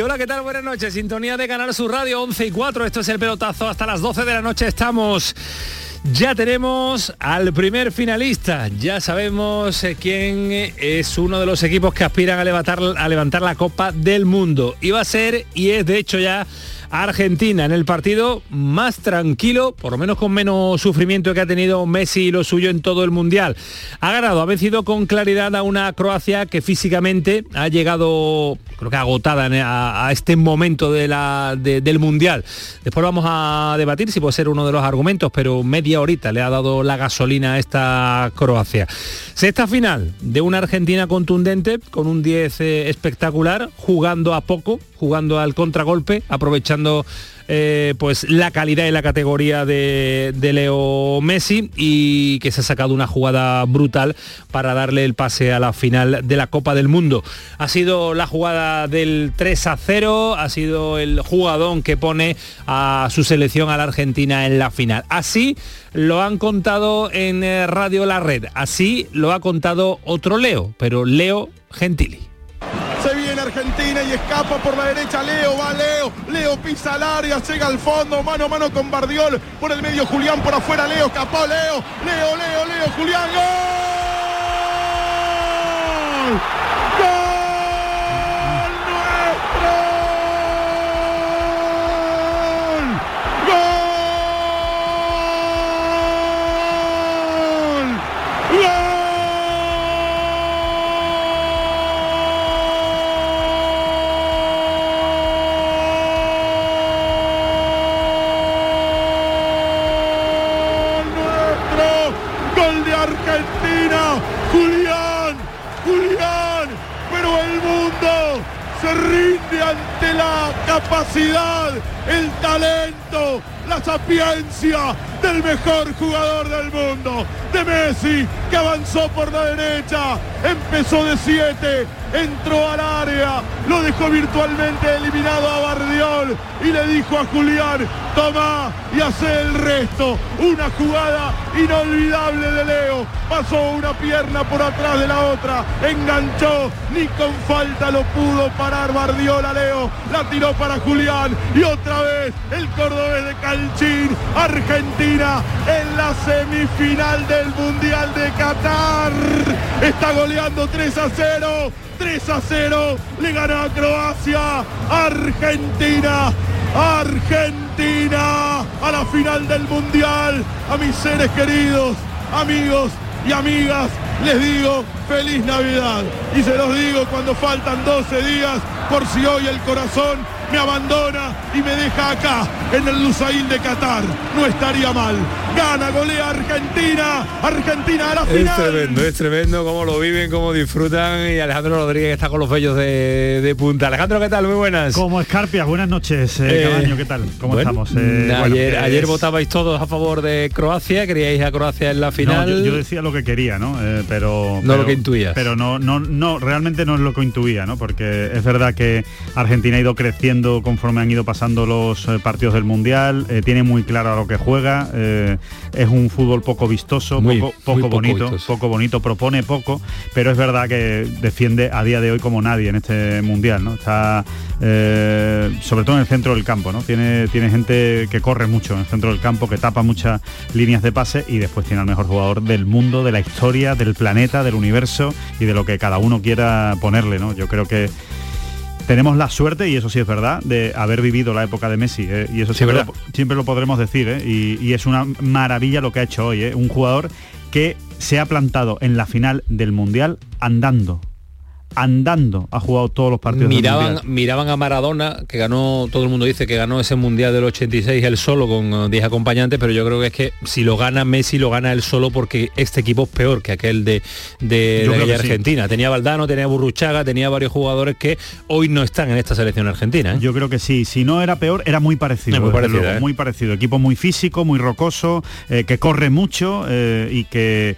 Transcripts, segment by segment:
Hola, ¿qué tal? Buenas noches. Sintonía de Canal Sur Radio 11 y 4. Esto es el pelotazo. Hasta las 12 de la noche estamos. Ya tenemos al primer finalista. Ya sabemos eh, quién es uno de los equipos que aspiran a levantar, a levantar la Copa del Mundo. Iba a ser, y es de hecho ya, Argentina en el partido más tranquilo, por lo menos con menos sufrimiento que ha tenido Messi y lo suyo en todo el Mundial. Ha ganado, ha vencido con claridad a una Croacia que físicamente ha llegado, creo que agotada a, este momento de la, del Mundial. Después vamos a debatir si puede ser uno de los argumentos, pero media horita le ha dado la gasolina a esta Croacia. Sexta final de una Argentina contundente, con un 10 eh, espectacular, jugando a poco, jugando al contragolpe, aprovechando eh, pues la calidad y la categoría de, Leo Messi y que se ha sacado una jugada brutal para darle el pase a la final de la Copa del Mundo. Ha sido la jugada del 3 a 0, ha sido el jugadón que pone a su selección a la Argentina en la final. Así lo han contado en eh, Radio La Red, así lo ha contado otro Leo, pero Leo Gentili. Argentina y escapa por la derecha. Leo, va Leo, Leo pisa al área, llega al fondo, mano a mano con Bardiol, por el medio Julián, por afuera Leo, escapó Leo, Leo, Leo, Leo, Julián, ¡gol! Sapiencia del mejor jugador del mundo, de Messi, que avanzó por la derecha, empezó de 7, entró al área, lo dejó virtualmente eliminado a Bardiol y le dijo a Julián, toma y hace el resto. Una jugada inolvidable de Leo, pasó una pierna por atrás de la otra, enganchó, ni con falta lo pudo parar Bardiol a Leo, la tiró para Julián y otra vez el cordobés de Calchín, Argentina en la semifinal del Mundial de Qatar. Está goleando 3 a 0. 3 a 0. Le gana a Croacia. Argentina. Argentina a la final del Mundial. A mis seres queridos, amigos y amigas, les digo feliz Navidad. Y se los digo cuando faltan 12 días por si hoy el corazón me abandona y me deja acá en el Lusail de Qatar. No estaría mal. Gana, golea Argentina. Argentina a la final. Es tremendo, es tremendo cómo lo viven, cómo disfrutan. Y Alejandro Rodríguez está con los bellos de, punta. Alejandro, ¿qué tal? Muy buenas. Como Escarpias, buenas noches, eh, eh ¿qué tal? ¿Cómo estamos? Eh, ayer, ayer votabais todos a favor de Croacia, queríais a Croacia en la final. yo, decía lo que quería, ¿no? Eh, pero. No lo que intuías. Pero no, no, no, realmente no es lo que intuía, ¿no? Porque es verdad que Argentina ha ido creciendo conforme han ido pasando los partidos del Mundial, tiene muy claro a lo que juega es un fútbol poco vistoso, poco, bonito, poco, bonito, propone poco, pero es verdad que defiende a día de hoy como nadie en este mundial, ¿no? Está eh, sobre todo en el centro del campo, ¿no? Tiene, tiene gente que corre mucho en el centro del campo, que tapa muchas líneas de pase y después tiene al mejor jugador del mundo, de la historia, del planeta, del universo y de lo que cada uno quiera ponerle, ¿no? Yo creo que tenemos la suerte, y eso sí es verdad, de haber vivido la época de Messi, ¿eh? y eso siempre, lo, siempre lo podremos decir, ¿eh? y, es una maravilla lo que ha hecho hoy, ¿eh? un jugador que se ha plantado en la final del Mundial andando, andando ha jugado todos los partidos. Miraban, miraban a Maradona, que ganó, todo el mundo dice que ganó ese Mundial del 86 él solo con 10 acompañantes, pero yo creo que es que si lo gana Messi, lo gana él solo porque este equipo es peor que aquel de, de, de Argentina. Tenía Valdano, tenía Burruchaga, tenía varios jugadores que hoy no están en esta selección argentina. ¿eh? Yo creo que sí. Si no era peor, era muy parecido. muy, parecido ¿eh? muy parecido. Equipo muy físico, muy rocoso, eh, que corre mucho y que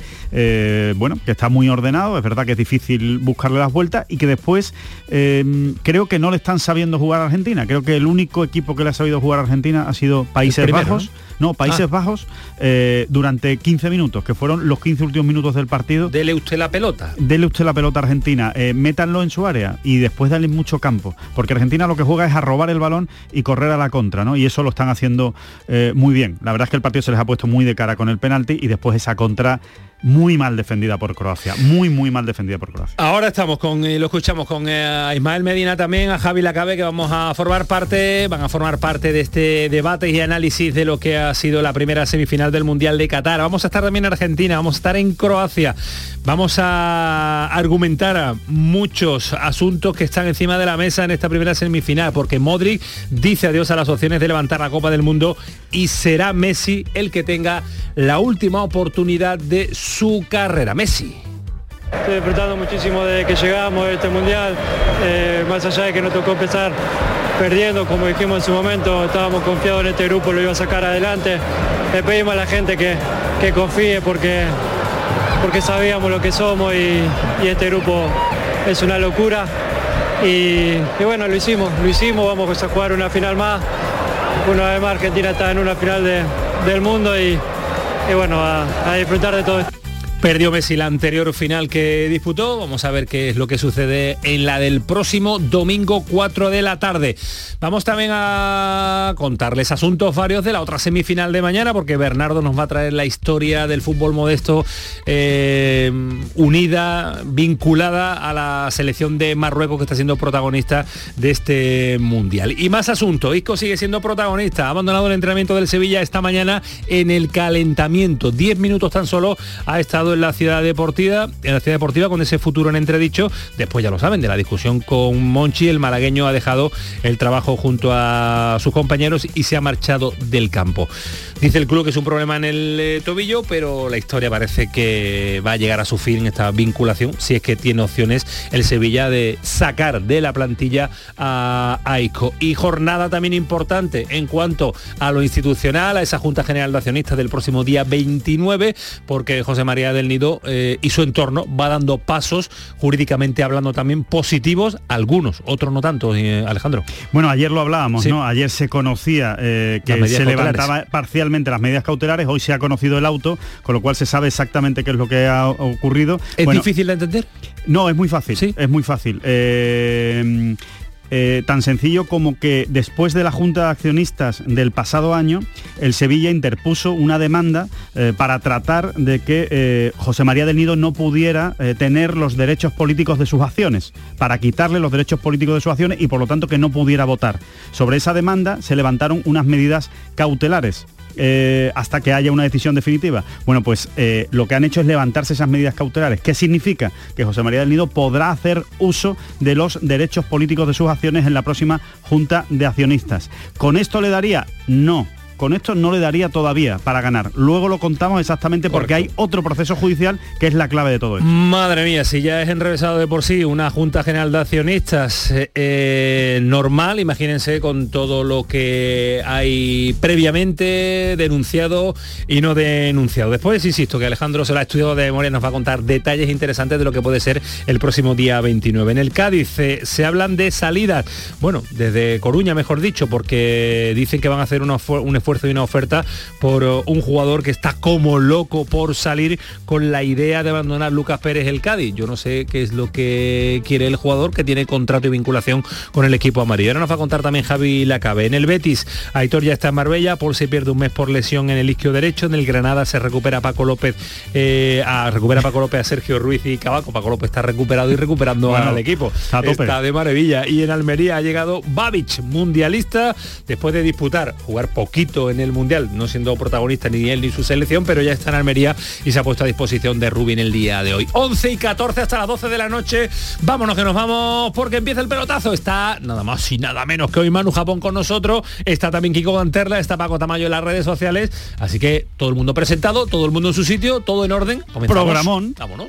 bueno, que está muy ordenado. Es verdad que es difícil buscarle las vueltas y que después creo que no le están sabiendo jugar a Argentina. Creo que el único equipo que le ha sabido jugar a Argentina ha sido Países Bajos. ¿no? Países ah. Bajos eh, durante 15 minutos, que fueron los 15 últimos minutos del partido. Dele usted la pelota. Dele usted la pelota a Argentina, eh, métanlo en su área y después dale mucho campo, porque Argentina lo que juega es a robar el balón y correr a la contra, ¿no? Y eso lo están haciendo eh, muy bien. La verdad es que el partido se les ha puesto muy de cara con el penalti y después esa contra muy mal defendida por Croacia, muy muy mal defendida por Croacia. Ahora estamos con, lo escuchamos con Ismael Medina también, a Javi Lacabe, que vamos a formar parte, van a formar parte de este debate y análisis de lo que ha sido la primera semifinal del Mundial de Qatar. Vamos a estar también en Argentina, vamos a estar en Croacia. Vamos a argumentar muchos asuntos que están encima de la mesa en esta primera semifinal, porque Modric dice adiós a las opciones de levantar la Copa del Mundo y será Messi el que tenga la última oportunidad de carrera. Messi. Estoy disfrutando muchísimo de que llegamos a este mundial, eh, más allá de que nos tocó empezar perdiendo, como dijimos en su momento, estábamos confiados en este grupo, lo iba a sacar adelante. Le pedimos a la gente que, confíe porque, porque sabíamos lo que somos y, este grupo es una locura. Y, bueno, lo hicimos, lo hicimos, vamos a jugar una final más. Una vez más Argentina está en una final del mundo y, bueno, a disfrutar de todo esto. Perdió Messi la anterior final que disputó. Vamos a ver qué es lo que sucede en la del próximo domingo 4 de la tarde. Vamos también a contarles asuntos varios de la otra semifinal de mañana porque Bernardo nos va a traer la historia del fútbol modesto eh, unida, vinculada a la selección de Marruecos que está siendo protagonista de este mundial. Y más asuntos. Isco sigue siendo protagonista. Ha abandonado el entrenamiento del Sevilla esta mañana en el calentamiento. 10 minutos tan solo ha estado en la ciudad deportiva, en la ciudad deportiva con ese futuro en entredicho. Después ya lo saben, de la discusión con Monchi, el malagueño ha dejado el trabajo junto a sus compañeros y se ha marchado del campo. Dice el club que es un problema en el eh, tobillo, pero la historia parece que va a llegar a su fin esta vinculación, si es que tiene opciones el Sevilla de sacar de la plantilla a Aiko. Y jornada también importante en cuanto a lo institucional, a esa Junta General de Accionistas del próximo día 29, porque José María del Nido eh, y su entorno va dando pasos jurídicamente hablando también positivos, algunos, otros no tanto, eh, Alejandro. Bueno, ayer lo hablábamos, ¿no? Ayer se conocía que se levantaba parcialmente las medidas cautelares, hoy se ha conocido el auto, con lo cual se sabe exactamente qué es lo que ha ocurrido. ¿Es difícil de entender? No, es muy fácil, ¿Sí? es muy fácil. Eh, eh, tan sencillo como que después de la Junta de Accionistas del pasado año, el Sevilla interpuso una demanda eh, para tratar de que José María del Nido no pudiera tener los derechos políticos de sus acciones, para quitarle los derechos políticos de sus acciones y por lo tanto que no pudiera votar. Sobre esa demanda se levantaron unas medidas cautelares eh, hasta que haya una decisión definitiva. Bueno, pues eh, lo que han hecho es levantarse esas medidas cautelares. ¿Qué significa? Que José María del Nido podrá hacer uso de los derechos políticos de sus acciones en la próxima Junta de Accionistas. ¿Con esto le daría? No con esto no le daría todavía para ganar. Luego lo contamos exactamente porque hay otro proceso judicial que es la clave de todo esto. Madre mía, si ya es enrevesado de por sí una Junta General de Accionistas eh, eh, normal, imagínense con todo lo que hay previamente denunciado y no denunciado. Después, insisto, que Alejandro se lo ha estudiado de memoria, nos va a contar detalles interesantes de lo que puede ser el próximo día 29. En el Cádiz eh, se hablan de salidas, bueno, desde Coruña mejor dicho, porque dicen que van a hacer un esfuerzo esfuerzo y una oferta por uh, un jugador que está como loco por salir con la idea de abandonar Lucas Pérez el Cádiz. Yo no sé qué es lo que quiere el jugador que tiene contrato y vinculación con el equipo amarillo. Ahora nos va a contar también Javi Lacabe. En el Betis, Aitor ya está en Marbella, Paul se pierde un mes por lesión en el isquio derecho, en el Granada se recupera Paco López, eh, a, recupera Paco López a Sergio Ruiz y Cabaco. Paco López está recuperado y recuperando al equipo. Está, de maravilla. Y en Almería ha llegado Babich, mundialista, después de disputar, jugar poquito en el Mundial, no siendo protagonista ni él ni su selección, pero ya está en Almería y se ha puesto a disposición de Rubin el día de hoy. 11 y 14 hasta las 12 de la noche. Vámonos que nos vamos porque empieza el pelotazo. Está nada más y nada menos que hoy Manu Japón con nosotros. Está también Kiko Ganterla, está Paco Tamayo en las redes sociales. Así que todo el mundo presentado, todo el mundo en su sitio, todo en orden. Programón. Vámonos.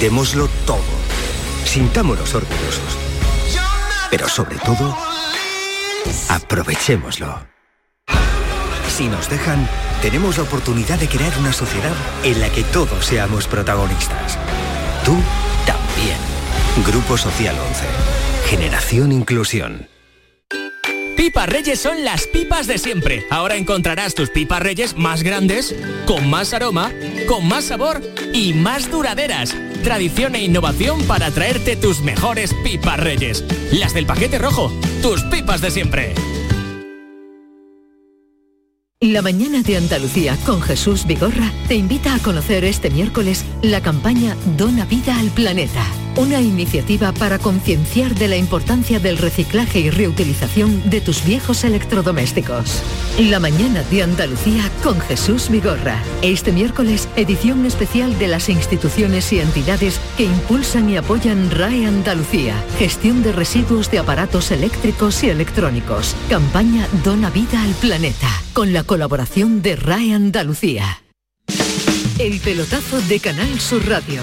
Démoslo todo. Sintámonos orgullosos. Pero sobre todo, aprovechémoslo. Si nos dejan, tenemos la oportunidad de crear una sociedad en la que todos seamos protagonistas. Tú también. Grupo Social 11. Generación Inclusión. Pipas Reyes son las pipas de siempre. Ahora encontrarás tus pipas Reyes más grandes, con más aroma, con más sabor y más duraderas. Tradición e innovación para traerte tus mejores pipas Reyes. Las del paquete rojo, tus pipas de siempre. La mañana de Andalucía con Jesús Vigorra te invita a conocer este miércoles la campaña Dona Vida al Planeta una iniciativa para concienciar de la importancia del reciclaje y reutilización de tus viejos electrodomésticos. La mañana de Andalucía con Jesús Vigorra. Este miércoles, edición especial de las instituciones y entidades que impulsan y apoyan RAE Andalucía. Gestión de residuos de aparatos eléctricos y electrónicos. Campaña Dona Vida al Planeta. Con la colaboración de RAE Andalucía. El pelotazo de Canal Sur Radio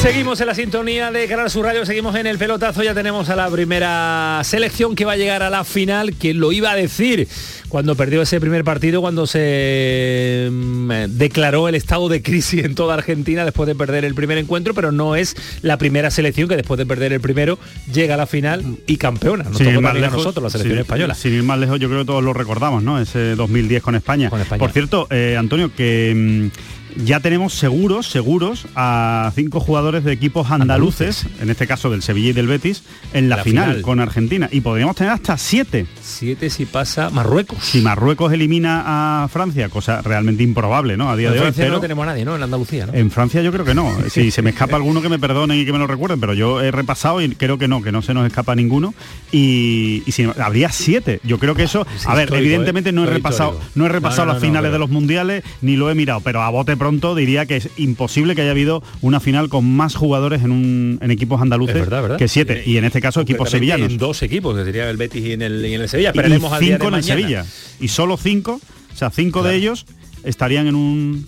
Seguimos en la sintonía de Canal Sur Radio, seguimos en el pelotazo, ya tenemos a la primera selección que va a llegar a la final, que lo iba a decir cuando perdió ese primer partido, cuando se mm, declaró el estado de crisis en toda Argentina después de perder el primer encuentro, pero no es la primera selección que después de perder el primero llega a la final y campeona. Nos tocó a nosotros, la selección española. Sin ir más lejos, yo creo que todos lo recordamos, ¿no? Ese 2010 con España. Por cierto, eh, Antonio, que mm, ya tenemos seguros, seguros a cinco jugadores de equipos andaluces, en este caso del Sevilla y del Betis, en la, final, con Argentina. Y podríamos tener hasta siete. Siete si pasa Marruecos. Si Marruecos elimina a Francia, cosa realmente improbable, ¿no? A día de hoy. Francia no tenemos a nadie, ¿no? En Andalucía, ¿no? En Francia yo creo que no. si se me escapa alguno que me perdonen y que me lo recuerden, pero yo he repasado y creo que no, que no se nos escapa ninguno. Y, si habría siete. Yo creo que eso. a ver, evidentemente no he repasado, no he repasado las finales de los mundiales, ni lo he mirado, pero a bote pronto diría que es imposible que haya habido una final con más jugadores en, un, en equipos andaluces que siete. Y, en este caso equipos sevillanos. En dos equipos, que sería el Betis y en el, y en el Sevilla. Pero y cinco en el Sevilla. Y solo cinco, o sea, cinco de ellos estarían en un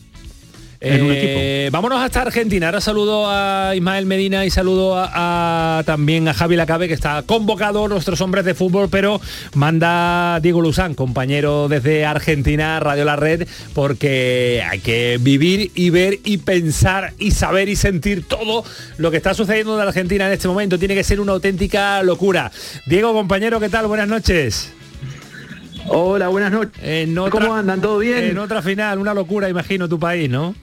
eh, vámonos hasta Argentina. Ahora saludo a Ismael Medina y saludo a, también a Javi Lacabe, que está convocado nuestros hombres de fútbol, pero manda Diego Luzán, compañero desde Argentina, Radio La Red, porque hay que vivir y ver y pensar y saber y sentir todo lo que está sucediendo en Argentina en este momento. Tiene que ser una auténtica locura. Diego, compañero, ¿qué tal? Buenas noches. Hola, buenas noches. ¿Cómo andan? ¿Todo bien? En otra final, una locura, imagino, tu país, ¿no?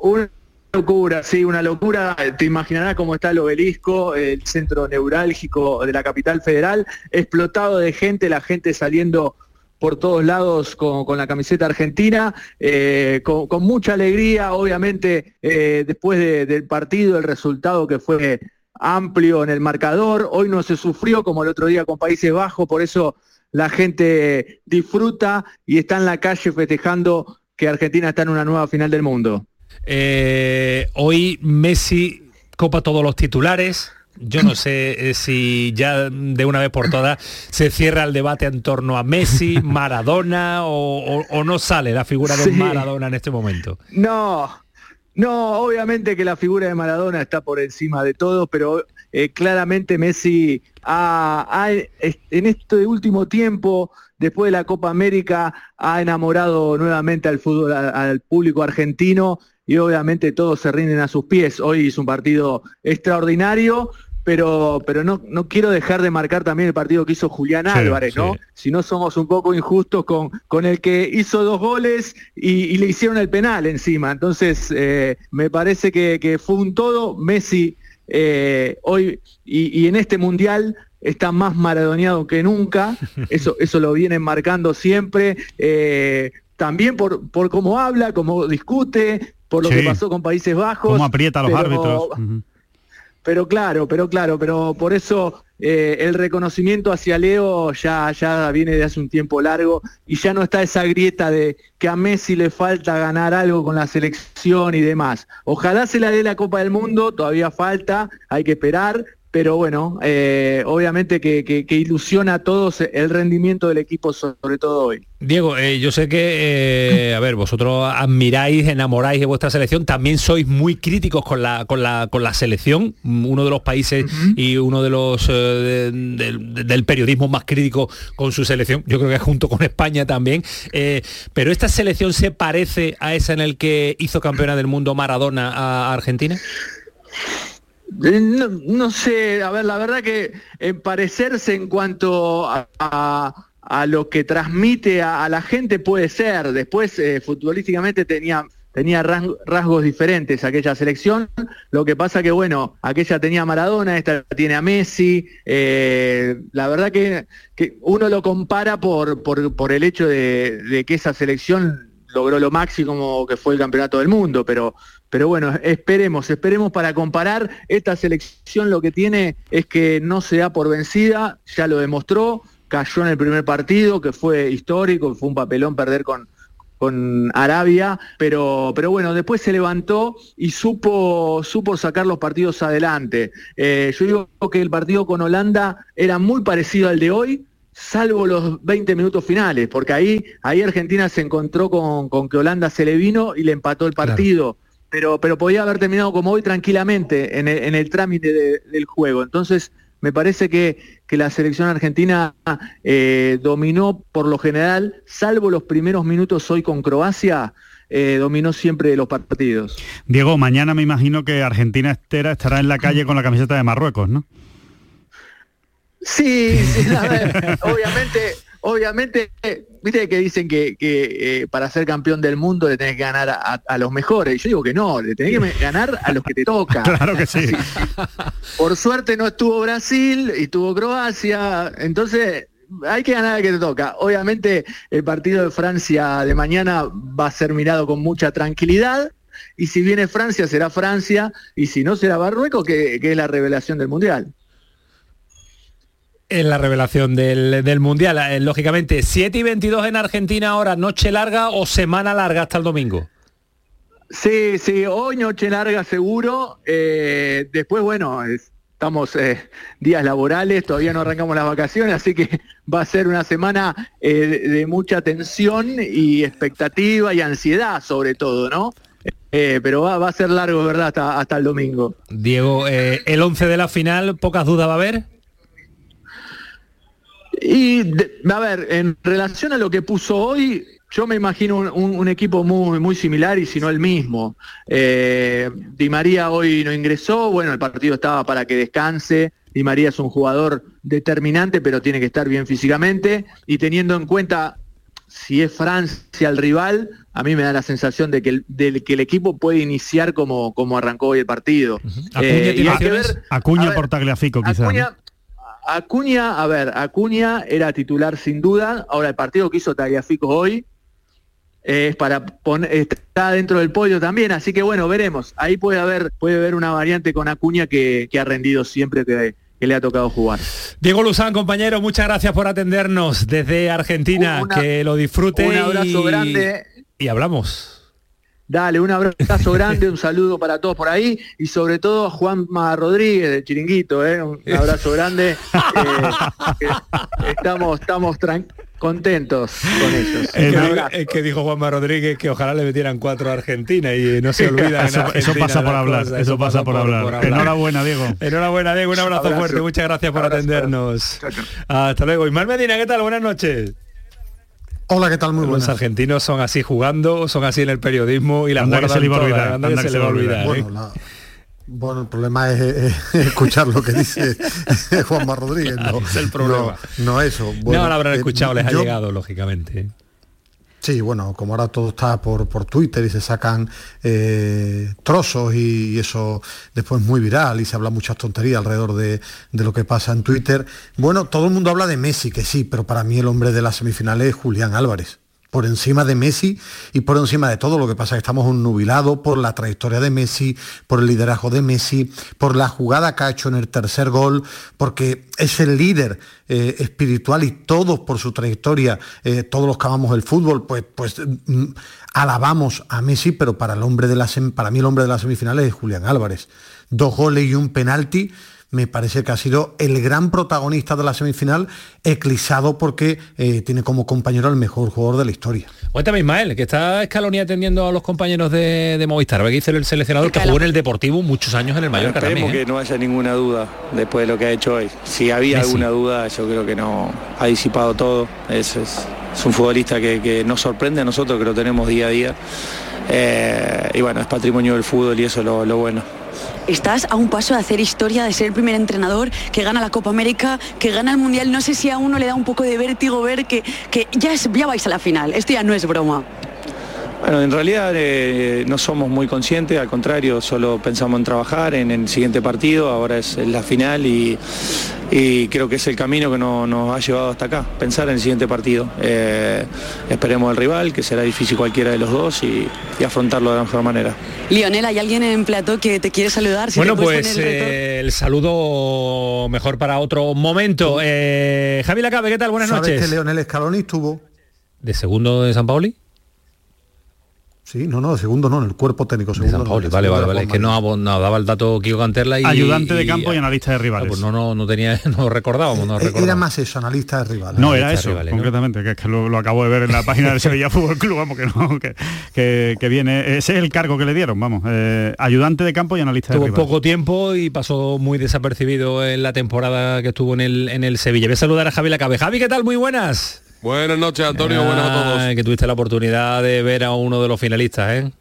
Una locura, sí, una locura. Te imaginarás cómo está el obelisco, el centro neurálgico de la capital federal, explotado de gente, la gente saliendo por todos lados con, la camiseta argentina, eh, con, mucha alegría, obviamente eh, después del partido, el resultado que fue amplio en el marcador, hoy no se sufrió como el otro día con Países Bajos, por eso la gente disfruta y está en la calle festejando que Argentina está en una nueva final del mundo. Eh, hoy Messi copa todos los titulares. Yo no sé eh, si ya de una vez por todas se cierra el debate en torno a Messi, Maradona o, no sale la figura de Maradona en este momento. No, no, obviamente que la figura de Maradona está por encima de todo, pero eh, claramente Messi ha, en este último tiempo, después de la Copa América, ha enamorado nuevamente al fútbol, al público argentino y obviamente todos se rinden a sus pies. Hoy es un partido extraordinario, pero, pero no, no quiero dejar de marcar también el partido que hizo Julián Álvarez, ¿no? Si no somos un poco injustos con, con el que hizo dos goles y, le hicieron el penal encima. Entonces, eh, me parece que, fue un todo. Messi eh, hoy y, en este mundial está más maradoneado que nunca, eso, eso lo vienen marcando siempre, eh, también por, por cómo habla, cómo discute, por lo que pasó con Países Bajos. Cómo aprieta a los árbitros. Pero claro, pero claro, pero por eso eh, el reconocimiento hacia Leo ya, ya viene de hace un tiempo largo y ya no está esa grieta de que a Messi le falta ganar algo con la selección y demás. Ojalá se la dé la Copa del Mundo, todavía falta, hay que esperar, pero bueno, eh, obviamente que, ilusiona a todos el rendimiento del equipo, sobre todo hoy. Diego, eh, yo sé que, eh, a ver, vosotros admiráis, enamoráis de vuestra selección, también sois muy críticos con la, con la, con la selección, uno de los países y uno de los del periodismo más crítico con su selección, yo creo que junto con España también, pero esta selección se parece a esa en el que hizo campeona del mundo Maradona a Argentina. Eh, no, sé, a ver, la verdad que en parecerse en cuanto a, lo que transmite a, la gente puede ser. Después, eh, futbolísticamente tenía, tenía rasgos diferentes aquella selección. Lo que pasa que, bueno, aquella tenía Maradona, esta tiene a Messi. Eh, la verdad que, que, uno lo compara por, por, el hecho de, de que esa selección logró lo máximo que fue el campeonato del mundo, pero, pero bueno, esperemos, esperemos para comparar. Esta selección lo que tiene es que no se da por vencida, ya lo demostró, cayó en el primer partido, que fue histórico, fue un papelón perder con, con Arabia, pero, pero bueno, después se levantó y supo, supo sacar los partidos adelante. Eh, yo digo que el partido con Holanda era muy parecido al de hoy, salvo los 20 minutos finales, porque ahí, ahí Argentina se encontró con, que Holanda se le vino y le empató el partido. Pero, pero podía haber terminado como hoy tranquilamente en el, trámite del juego. Entonces, me parece que, la selección argentina eh, dominó por lo general, salvo los primeros minutos hoy con Croacia, eh, dominó siempre los partidos. Diego, mañana me imagino que Argentina estera estará en la calle con la camiseta de Marruecos, ¿no? Sí, obviamente, obviamente, viste que dicen que, eh, para ser campeón del mundo le tenés que ganar a, los mejores. Yo digo que no, le tenés que ganar a los que te toca. Claro que sí. Por suerte no estuvo Brasil y estuvo Croacia, entonces hay que ganar al que te toca. Obviamente el partido de Francia de mañana va a ser mirado con mucha tranquilidad. Y si viene Francia, será Francia, y si no, será Marruecos, que es la revelación del Mundial en la revelación del, Mundial. Eh, lógicamente, 7 y 22 en Argentina ahora, noche larga o semana larga hasta el domingo. Sí, sí, hoy noche larga seguro. Eh, después, bueno, estamos eh, días laborales, todavía no arrancamos las vacaciones, así que va a ser una semana de, mucha tensión y expectativa y ansiedad sobre todo, ¿no? pero va, va, a ser largo, ¿verdad? Hasta, hasta el domingo. Diego, el 11 de la final, pocas dudas va a haber. Y, a ver, en relación a lo que puso hoy, yo me imagino un, equipo muy, muy similar y si no el mismo. Eh, Di María hoy no ingresó, bueno, el partido estaba para que descanse. Di María es un jugador determinante, pero tiene que estar bien físicamente. Y teniendo en cuenta si es Francia el rival, a mí me da la sensación de que el, que el equipo puede iniciar como, como arrancó hoy el partido. Acuña, por Tagliafico, quizás. Acuña, a ver, Acuña era titular sin duda. Ahora el partido que hizo Tagliafico hoy es para poner, está dentro del pollo también, así que bueno, veremos. Ahí puede haber, puede haber una variante con Acuña que, ha rendido siempre que, le ha tocado jugar. Diego Luzán, compañero, muchas gracias por atendernos desde Argentina. que lo disfrute. Un abrazo grande y hablamos. Dale, un abrazo grande, un saludo para todos por ahí y sobre todo a Juanma Rodríguez de Chiringuito, ¿eh? un abrazo grande. Eh, estamos estamos contentos con ellos. Es que, dijo Juanma Rodríguez que ojalá le metieran cuatro a Argentina y no se olvida. eso, eso, pasa por hablar, eso, pasa por, hablar. Enhorabuena, Diego. Enhorabuena, Diego, un abrazo, fuerte, muchas gracias por atendernos. Hasta luego. Ismael Medina, ¿qué tal? Buenas noches. Hola, ¿qué tal? Muy buenas. Los argentinos son así jugando, son así en el periodismo y la que se le va a olvidar. se le va a olvidar. Bueno, el problema es, escuchar lo que dice Juanma Rodríguez. No, es el problema. No, eso. no lo habrán eh, escuchado, les ha llegado, lógicamente. Sí, bueno, como ahora todo está por, por Twitter y se sacan eh, trozos y, eso después es muy viral y se habla muchas tonterías alrededor de, de, lo que pasa en Twitter. Bueno, todo el mundo habla de Messi, que sí, pero para mí el hombre de las semifinales es Julián Álvarez por encima de Messi y por encima de todo. Lo que pasa es que estamos nubilados por la trayectoria de Messi, por el liderazgo de Messi, por la jugada que ha hecho en el tercer gol, porque es el líder eh, espiritual y todos por su trayectoria, eh, todos los que amamos el fútbol, pues, pues mm, alabamos a Messi, pero para, el hombre de la para mí el hombre de las semifinales es Julián Álvarez. Dos goles y un penalti me parece que ha sido el gran protagonista de la semifinal, eclipsado porque eh, tiene como compañero el mejor jugador de la historia. Cuéntame, Ismael, que está Escaloni atendiendo a los compañeros de, Movistar. ¿Ve que dice el seleccionador que jugó en el Deportivo muchos años en el Mallorca Esperemos también, que no haya ninguna duda después de lo que ha hecho hoy. Si había alguna duda, yo creo que no ha disipado todo. Es, es, un futbolista que, nos sorprende a nosotros, que lo tenemos día a día. Eh, y bueno, es patrimonio del fútbol y eso es lo bueno estás a un paso de hacer historia, de ser el primer entrenador que gana la Copa América, que gana el Mundial. No sé si a uno le da un poco de vértigo ver que, ya, es, ya vais a la final. Esto ya no es broma. Bueno, en realidad eh, no somos muy conscientes, al contrario, solo pensamos en trabajar en el siguiente partido, ahora es, la final y, creo que es el camino que nos ha llevado hasta acá, pensar en el siguiente partido. Eh, esperemos al rival, que será difícil cualquiera de los dos y, afrontarlo de la mejor manera. Lionel, ¿hay alguien en plato que te quiere saludar? bueno, pues el, eh, saludo mejor para otro momento. Javi Lacabe, ¿qué tal? Buenas ¿Sabes noches. que Leonel Scaloni estuvo... ¿De segundo de San Pauli? Sí, no, no, segundo no, en el cuerpo técnico. Segundo vale, vale, vale, es que no, daba el dato Kiko Canterla y... Ayudante de campo y, analista de rivales. Ah, pues no, no, no tenía, no recordábamos, no recordábamos. Era más eso, analista de rivales. No, era eso, concretamente, que es que lo, acabo de ver en la página del Sevilla Fútbol Club, vamos, que no, que, que, viene, ese es el cargo que le dieron, vamos, eh, ayudante de campo y analista de rivales. Tuvo poco tiempo y pasó muy desapercibido en la temporada que estuvo en el, en el Sevilla. Voy a saludar a Javi Lacabe. Javi, ¿qué tal? Muy buenas. Buenas noches, Antonio, buenas a todos. Que tuviste la oportunidad de ver a uno de los finalistas, ¿eh?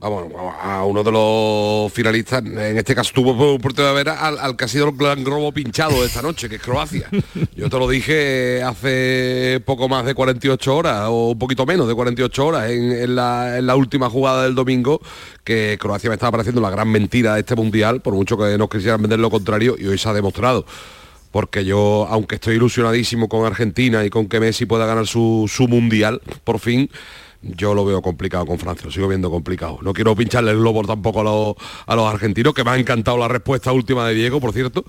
vamos, a uno de los finalistas, en este caso tuvo por oportunidad de ver al, al que ha sido el gran globo pinchado de esta noche, que es Croacia. Yo te lo dije hace poco más de 48 horas, o un poquito menos de 48 horas, en, la, última jugada del domingo, que Croacia me estaba pareciendo la gran mentira de este mundial, por mucho que nos quisieran vender lo contrario, y hoy se ha demostrado porque yo, aunque estoy ilusionadísimo con Argentina y con que Messi pueda ganar su, su mundial, por fin, yo lo veo complicado con Francia, lo sigo viendo complicado. No quiero pincharle el globo tampoco a los, a los argentinos, que me ha encantado la respuesta última de Diego, por cierto.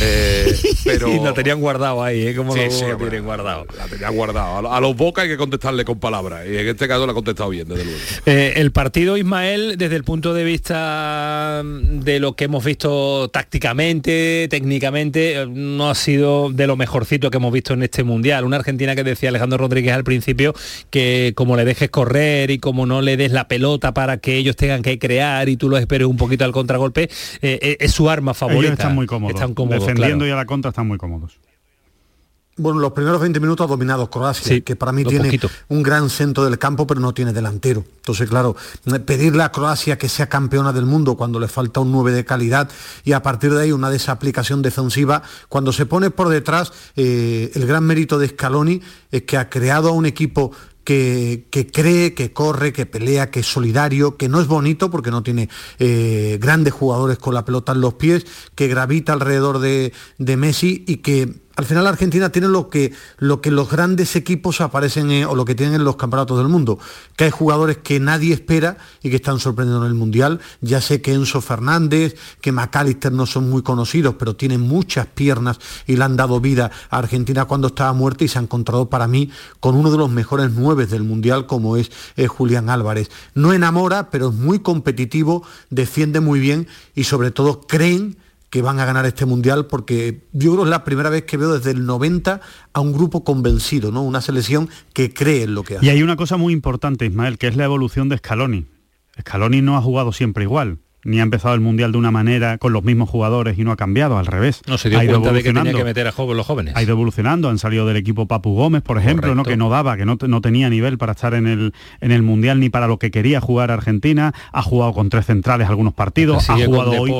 Eh, pero... y la tenían guardado ahí, ¿eh? Como lo tienen guardado. La tenían guardado. A, los Boca hay que contestarle con palabras, y en este caso la ha contestado bien, desde luego. Eh, el partido, Ismael, desde el punto de vista de lo que hemos visto tácticamente, técnicamente, eh, no ha sido de lo mejorcito que hemos visto en este Mundial. Una Argentina que decía Alejandro Rodríguez al principio que como le dejes correr y como no le des la pelota para que ellos tengan que crear y tú los esperes un poquito al contragolpe, eh, eh, es su arma favorita. están muy cómodos. Defendiendo y a la contra están muy cómodos. Bueno, los primeros 20 minutos ha dominado Croacia, que para mí tiene un gran centro del campo, pero no tiene delantero. Entonces, claro, pedirle a Croacia que sea campeona del mundo cuando le falta un 9 de calidad y a partir de ahí una desaplicación defensiva, cuando se pone por detrás, eh, el gran mérito de Scaloni es que ha creado a un equipo que, cree, que corre, que pelea, que es solidario, que no es bonito porque no tiene eh, grandes jugadores con la pelota en los pies, que gravita alrededor de, Messi y que al final Argentina tiene lo que, lo que los grandes equipos aparecen o lo que tienen en los campeonatos del mundo, que hay jugadores que nadie espera y que están sorprendiendo en el Mundial. Ya sé que Enzo Fernández, que McAllister no son muy conocidos, pero tienen muchas piernas y le han dado vida a Argentina cuando estaba muerta y se ha encontrado para mí con uno de los mejores nueve del Mundial como es Julián Álvarez. No enamora, pero es muy competitivo, defiende muy bien y sobre todo creen que van a ganar este mundial porque yo creo que es la primera vez que veo desde el 90 a un grupo convencido, ¿no? Una selección que cree en lo que hace. Y hay una cosa muy importante, Ismael, que es la evolución de Scaloni. Scaloni no ha jugado siempre igual ni ha empezado el Mundial de una manera con los mismos jugadores y no ha cambiado, al revés. No se dio ha cuenta de que tenía que meter a juego los jóvenes. Ha ido evolucionando, han salido del equipo Papu Gómez, por ejemplo, ¿no? que no daba, que no, no, tenía nivel para estar en el, en el Mundial ni para lo que quería jugar Argentina, ha jugado con tres centrales algunos partidos, ha jugado hoy,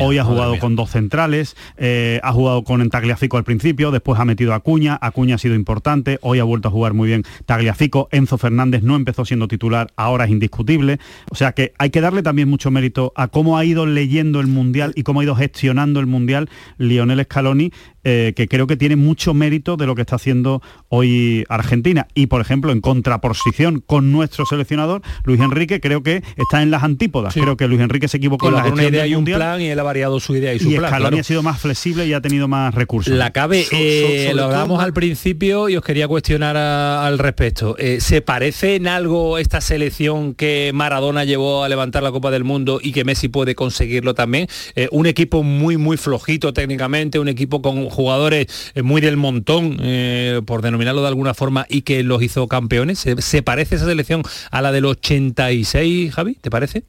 hoy ha jugado con dos centrales, eh, ha jugado con Tagliafico al principio, después ha metido a Acuña, Acuña ha sido importante, hoy ha vuelto a jugar muy bien Tagliafico, Enzo Fernández no empezó siendo titular, ahora es indiscutible, o sea que hay que darle también mucho mérito a cómo ha ido leyendo el Mundial y cómo ha ido gestionando el Mundial Lionel Scaloni eh, que creo que tiene mucho mérito de lo que está haciendo hoy Argentina. Y, por ejemplo, en contraposición con nuestro seleccionador, Luis Enrique, creo que está en las antípodas. Creo que Luis Enrique se equivocó en la una idea y un plan y él ha variado su idea y su y plan. Ha sido más flexible y ha tenido más recursos. La cabe, eh, lo hablábamos al principio y os quería cuestionar al respecto. Eh, ¿Se parece en algo esta selección que Maradona llevó a levantar la Copa del Mundo y que Messi puede conseguirlo también? un equipo muy, muy flojito técnicamente, un equipo con jugadores eh, muy del montón, eh, por denominarlo de alguna forma, y que los hizo campeones. ¿Se, parece esa selección a la del 86, Javi? ¿Te parece?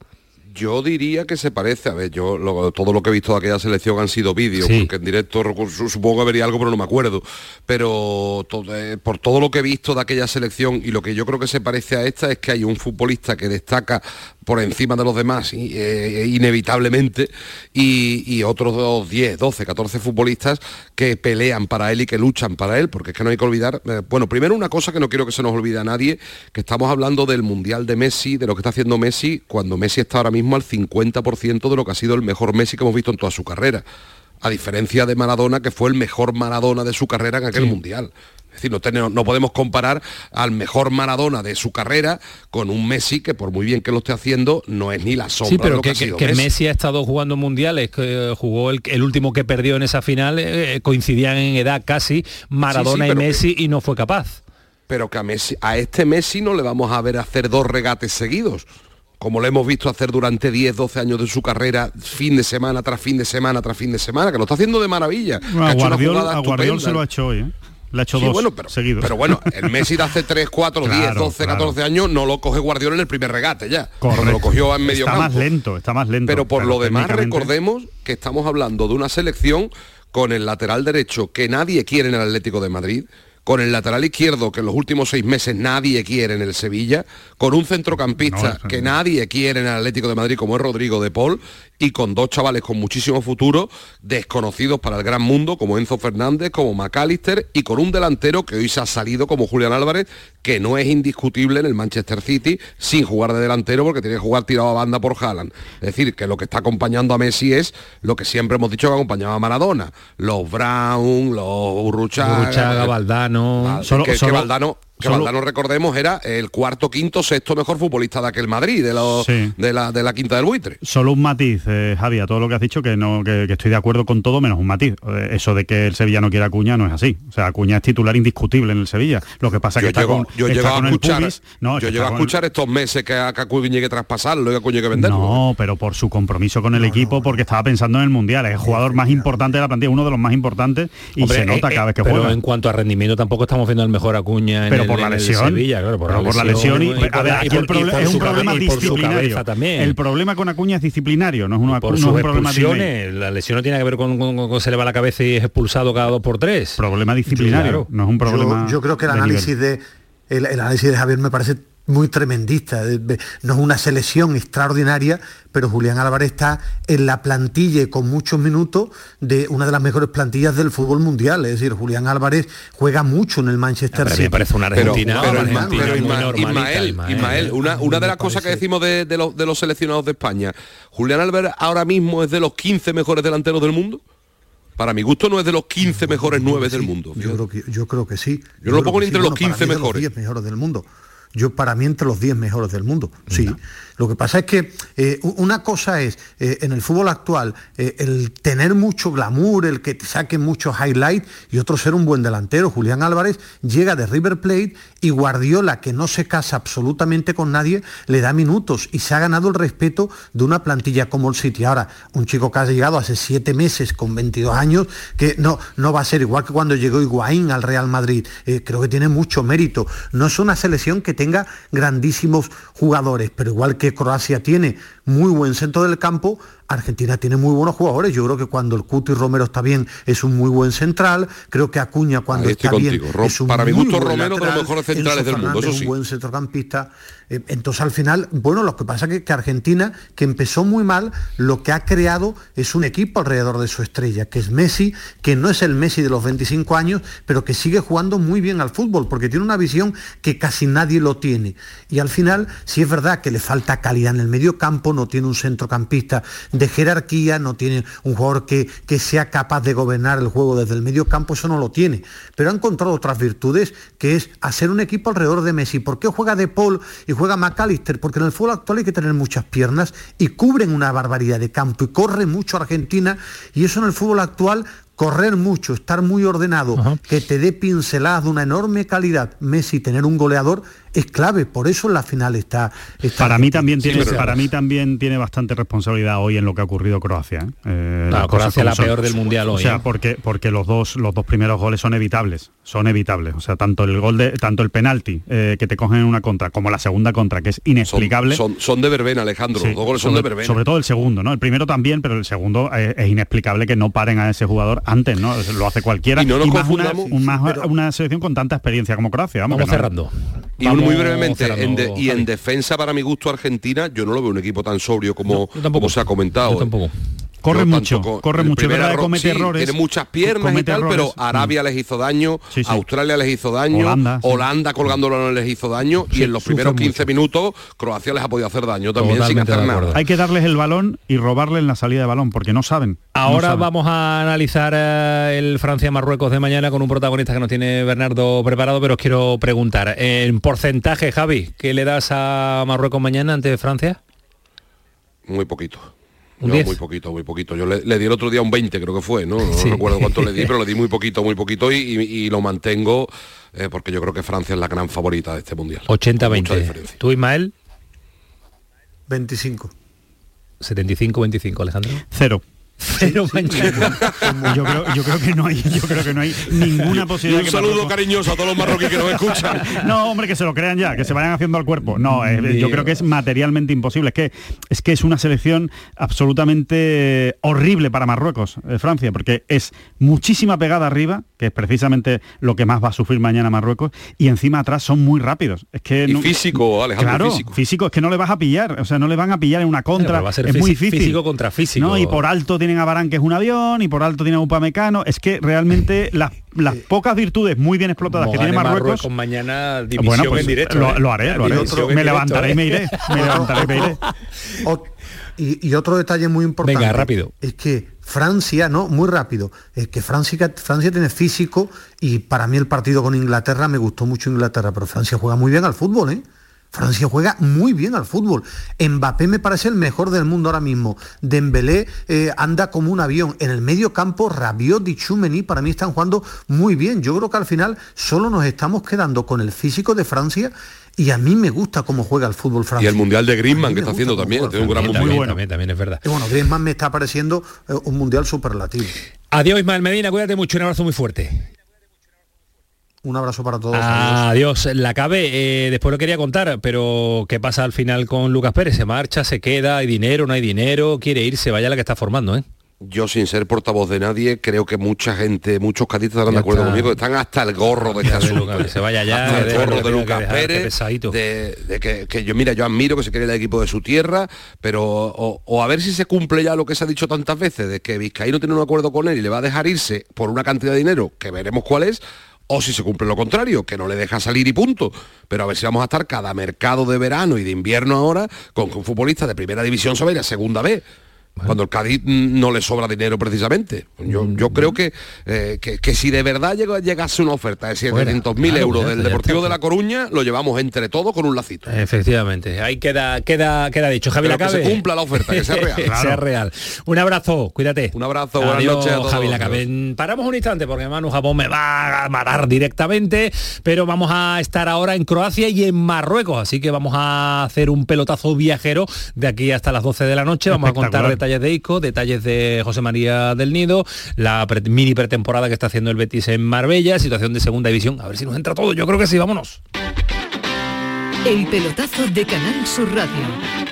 Yo diría que se parece, a ver, yo todo lo que he visto de aquella selección han sido vídeos, porque en directo supongo que vería algo, pero no me acuerdo. Pero eh, por todo lo que he visto de aquella selección y lo que yo creo que se parece a esta es que hay un futbolista que destaca por encima de los demás, eh, inevitablemente, y, otros 10, 12, 14 futbolistas que pelean para él y que luchan para él, porque es que no hay que olvidar, eh, bueno, primero una cosa que no quiero que se nos olvide a nadie, que estamos hablando del Mundial de Messi, de lo que está haciendo Messi, cuando Messi está ahora mismo al 50% de lo que ha sido el mejor Messi que hemos visto en toda su carrera a diferencia de Maradona, que fue el mejor Maradona de su carrera en aquel mundial. Es decir, no, tenemos, no podemos comparar al mejor Maradona de su carrera con un Messi que por muy bien que lo esté haciendo no es ni la sombra pero de lo que, ha sido que Messi. ha estado jugando mundiales, que jugó el, último que perdió en esa final, eh, coincidían en edad casi Maradona y Messi y no fue capaz. Pero que a, Messi, a este Messi no le vamos a ver hacer dos regates seguidos como lo hemos visto hacer durante 10, 12 años de su carrera, fin de semana tras fin de semana tras fin de semana, que lo está haciendo de maravilla. a Guardiola se lo ha hecho hoy, ¿eh? Le ha hecho dos bueno, pero, seguidos. Pero bueno, el Messi de hace 3, 4, 10, 12, 14 años no lo coge Guardiola en el primer regate ya. Lo cogió en medio está más lento, está más lento. Pero por lo demás recordemos que estamos hablando de una selección con el lateral derecho que nadie quiere en el Atlético de Madrid, con el lateral izquierdo que en los últimos seis meses nadie quiere en el Sevilla, con un centrocampista que nadie quiere en el Atlético de Madrid como es Rodrigo de Paul y con dos chavales con muchísimo futuro, desconocidos para el gran mundo, como Enzo Fernández, como McAllister, y con un delantero que hoy se ha salido como Julián Álvarez, que no es indiscutible en el Manchester City, sin jugar de delantero, porque tiene que jugar tirado a banda por Haaland. Es decir, que lo que está acompañando a Messi es lo que siempre hemos dicho que acompañaba a Maradona. Los Brown, los Urruchaga, Valdano... Solo, que, Valdano que Valdano, recordemos, era el cuarto, quinto, sexto mejor futbolista de aquel Madrid, de, los, de, la, de la quinta del buitre. Solo un matiz, eh, Javi, a todo lo que has dicho, que no que, estoy de acuerdo con todo, menos un matiz. Eh, eso de que el Sevilla no quiera Acuña no es así. O sea, Acuña es titular indiscutible en el Sevilla. Lo que pasa es que está con, yo está llego con a escuchar, el no, yo llego a escuchar estos meses que a Acuña hay que traspasarlo y a Acuña hay que venderlo. No, pero por su compromiso con el equipo, porque estaba pensando en el Mundial. Es el jugador más importante de la plantilla, uno de los más importantes, y se nota eh, cada vez que pero juega. en cuanto a rendimiento tampoco estamos viendo el mejor Acuña pero en por el, la en el lesión, Sevilla, claro, por, pero la por la lesión y, a ver, aquí el problema es un problema disciplinario. También. El problema con Acuña es disciplinario, no es, una, por no es un problema disciplinario. La lesión no tiene que ver con, con, con, con, se le va la cabeza y es expulsado cada dos por tres. Problema disciplinario, claro. no es un problema. Yo, yo creo que el análisis de, de el, el análisis de Javier me parece muy tremendista. No es una selección extraordinaria, pero Julián Álvarez está en la plantilla con muchos minutos de una de las mejores plantillas del fútbol mundial. Es decir, Julián Álvarez juega mucho en el Manchester City. Me parece una Argentina. Pero, pero, Argentina pero Ismael, Ismael, Ismael, Ismael, una, una de las cosas que decimos de, de, los, de los seleccionados de España, Julián Álvarez ahora mismo es de los 15 mejores delanteros del mundo. Para mi gusto no es de los 15 mejores 9 del mundo. Yo creo, que, yo creo que sí. Yo, lo creo pongo entre sí. los Bueno, para 15 mí es de mejores. Los 10 mejores del mundo. Yo para mí entre los 10 mejores del mundo, sí. Lo que pasa es que eh, una cosa es, eh, en el fútbol actual, eh, el tener mucho glamour, el que te saquen muchos highlights y otro ser un buen delantero. Julián Álvarez llega de River Plate y Guardiola, que no se casa absolutamente con nadie, le da minutos y se ha ganado el respeto de una plantilla como el City. Ahora, un chico que ha llegado hace siete meses con 22 años, que no, no va a ser igual que cuando llegó Higuaín al Real Madrid. Creo que tiene mucho mérito. No es una selección que tenga grandísimos jugadores, pero igual que Croacia tiene muy buen centro del campo, Argentina tiene muy buenos jugadores. Yo creo que cuando el Cuti Romero está bien es un muy buen central. Creo que Acuña cuando está bien contigo. Es un para mi muy gusto, buen Romero de los lateral. mejores centrales Enzo del mundo, Fernández, eso sí. Un buen centrocampista. Eh, Entonces al final, bueno, lo que pasa es que, que Argentina, que empezó muy mal, lo que ha creado es un equipo alrededor de su estrella, que es Messi, que no es el Messi de los 25 años, pero que sigue jugando muy bien al fútbol, porque tiene una visión que casi nadie lo tiene. Y al final, sí es verdad que le falta calidad en el medio campo, no tiene un centrocampista de jerarquía, no tiene un jugador que, que sea capaz de gobernar el juego desde el medio campo, eso no lo tiene. Pero ha encontrado otras virtudes, que es hacer un equipo alrededor de Messi. ¿Por qué juega De Paul y juega McAllister? Porque en el fútbol actual hay que tener muchas piernas y cubren una barbaridad de campo y corre mucho Argentina y eso en el fútbol actual correr mucho, estar muy ordenado, que te dé pinceladas de una enorme calidad, Messi tener un goleador es clave, por eso en la final está, está Para mí también tiene, para mí también tiene bastante responsabilidad hoy en lo que ha ocurrido Croacia. ¿eh? Eh, Claro, Croacia la son. peor del Mundial O hoy, sea, ¿eh? porque, porque los dos, los dos primeros goles son evitables, son evitables. O sea, tanto el gol de, tanto el penalti eh, que te cogen en una contra, como la segunda contra, que es inexplicable. Son, son de verbena, Alejandro. Sí, Los dos goles son de sobre, verbena. sobre todo el segundo, ¿no? El primero también, pero el segundo es, inexplicable que no paren a ese jugador antes, ¿no? Lo hace cualquiera. Y no nos más una, confundamos. un- más Pero- una selección con tanta experiencia como Croacia. Vamos, Vamos no- cerrando. Y Vamos muy brevemente, cerrando, en de- y en defensa para mi gusto Argentina, yo no lo veo un equipo tan sobrio como, yo tampoco. como se ha comentado. Yo tampoco. Corre mucho, corre mucho, es verdad comete sí, errores, Tiene muchas piernas y comete tal, errores, pero Arabia les hizo daño, Sí, sí. Australia les hizo daño, Holanda, Holanda, sí. colgándolo les hizo daño y en los primeros 15 mucho. minutos Croacia les ha podido hacer daño también Totalmente sin hacer nada. Hay que darles el balón y robarle en la salida de balón, porque no saben. no Ahora saben. vamos a analizar eh, el Francia-Marruecos de mañana con un protagonista que nos tiene Bernardo preparado, pero os quiero preguntar, en porcentaje, Javi, ¿qué le das a Marruecos mañana ante Francia? Muy poquito. ¿Un No, 10? muy poquito, muy poquito. Yo le, le di el otro día un 20, creo que fue, ¿no? No Sí. recuerdo cuánto le di, pero le di muy poquito, muy poquito y, y- y lo mantengo eh, porque yo creo que Francia es la gran favorita de este mundial. Mucha 80-20. diferencia. ¿Tú, Ismael? 25. 75-25, Alejandro. Cero. Cero mañana. Yo creo, yo creo que no hay, yo creo que no hay ninguna Y posibilidad un que saludo Marruecos- cariñoso a todos los marroquíes que nos escuchan. No, hombre, que se lo crean ya, que se vayan haciendo al cuerpo. No, eh, yo creo que es materialmente imposible. Es que es que es una selección absolutamente horrible para Marruecos, eh, Francia, porque es muchísima pegada arriba, que es precisamente lo que más va a sufrir mañana Marruecos, y encima atrás son muy rápidos. Es que Y no- físico, Alejandro, claro, físico. es que no le vas a pillar, o sea, no le van a pillar en una contra. va a ser es muy difícil. físico contra físico. No, y por alto tienen a Barán, que es un avión, y por alto tienen a Upamecano. Es que realmente las, las pocas virtudes muy bien explotadas que tiene Gane Marruecos, mañana división bueno, pues en directo. lo, ¿eh? lo haré, lo haré. En Me directo, levantaré ¿eh? y me iré. Me levantaré y me iré. Y, y otro detalle muy importante Venga, rápido. es que Francia, no, muy rápido, es que Francia, Francia tiene físico y para mí el partido con Inglaterra me gustó mucho Inglaterra, pero Francia juega muy bien al fútbol, ¿eh? Francia juega muy bien al fútbol. Mbappé me parece el mejor del mundo ahora mismo. Dembélé eh, anda como un avión. En el medio campo, Rabiot y Chumení para mí están jugando muy bien. Yo creo que al final solo nos estamos quedando con el físico de Francia y a mí me gusta cómo juega el fútbol Y francés. el Mundial de Griezmann que está haciendo también, tiene un gran Francia. mundial. También, también, también es verdad. Y bueno, Griezmann me está pareciendo eh, un mundial superlativo. Adiós, Ismael Medina, cuídate mucho, un abrazo muy fuerte. Un abrazo para todos. Adiós, la cabe, eh, después lo quería contar, pero ¿qué pasa al final con Lucas Pérez? ¿Se marcha, se queda, hay dinero, no hay dinero? Quiere irse, vaya la que está formando, ¿eh? Yo sin ser portavoz de nadie, creo que mucha gente, muchos cadistas estarán de acuerdo está. conmigo, están hasta el gorro de este asunto. Que se vaya ya, Hasta el gorro de que Lucas Pérez, de, de que, que yo, mira, yo admiro que se quiere el equipo de su tierra, pero o, o a ver si se cumple ya lo que se ha dicho tantas veces, de que Vizcaíno tiene un acuerdo con él y le va a dejar irse por una cantidad de dinero, que veremos cuál es, o si se cumple lo contrario, que no le deja salir y punto. Pero a ver si vamos a estar cada mercado de verano y de invierno ahora con un futbolista de primera división se va a ir a segunda vez. Cuando el Cádiz mm, no le sobra dinero precisamente. Yo, yo creo que, eh, que, que si de verdad llega- llegase una oferta de 700.000 claro, euros del Deportivo está. de La Coruña, lo llevamos entre todos con un lacito. Efectivamente, ahí queda, queda, queda dicho. Javi Pero que Lacabe. se cumpla la oferta, que sea real. Que Claro. sea real. Un abrazo, cuídate. Un abrazo, buenas Adiós, noches a todos. Javi Lacabe. Paramos un instante porque Manu Japón me va a matar directamente, pero vamos a estar ahora en Croacia y en Marruecos, así que vamos a hacer un pelotazo viajero de aquí hasta las 12 de la noche. Vamos a contar. Detalles de ICO, detalles de José María del Nido, la mini pretemporada que está haciendo el Betis en Marbella, situación de segunda división. A ver si nos entra todo. Yo creo que sí, vámonos. El pelotazo de Canal Sur Radio.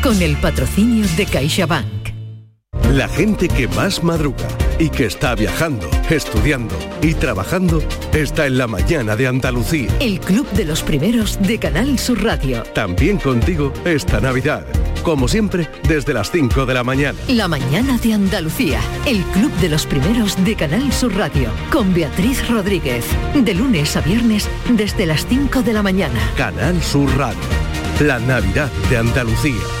con el patrocinio de CaixaBank. La gente que más madruga y que está viajando, estudiando y trabajando está en la mañana de Andalucía. El Club de los Primeros de Canal Sur Radio. También contigo esta Navidad. Como siempre, desde las 5 de la mañana. La mañana de Andalucía. El Club de los Primeros de Canal Sur Radio. Con Beatriz Rodríguez. De lunes a viernes desde las 5 de la mañana. Canal Sur Radio. La Navidad de Andalucía.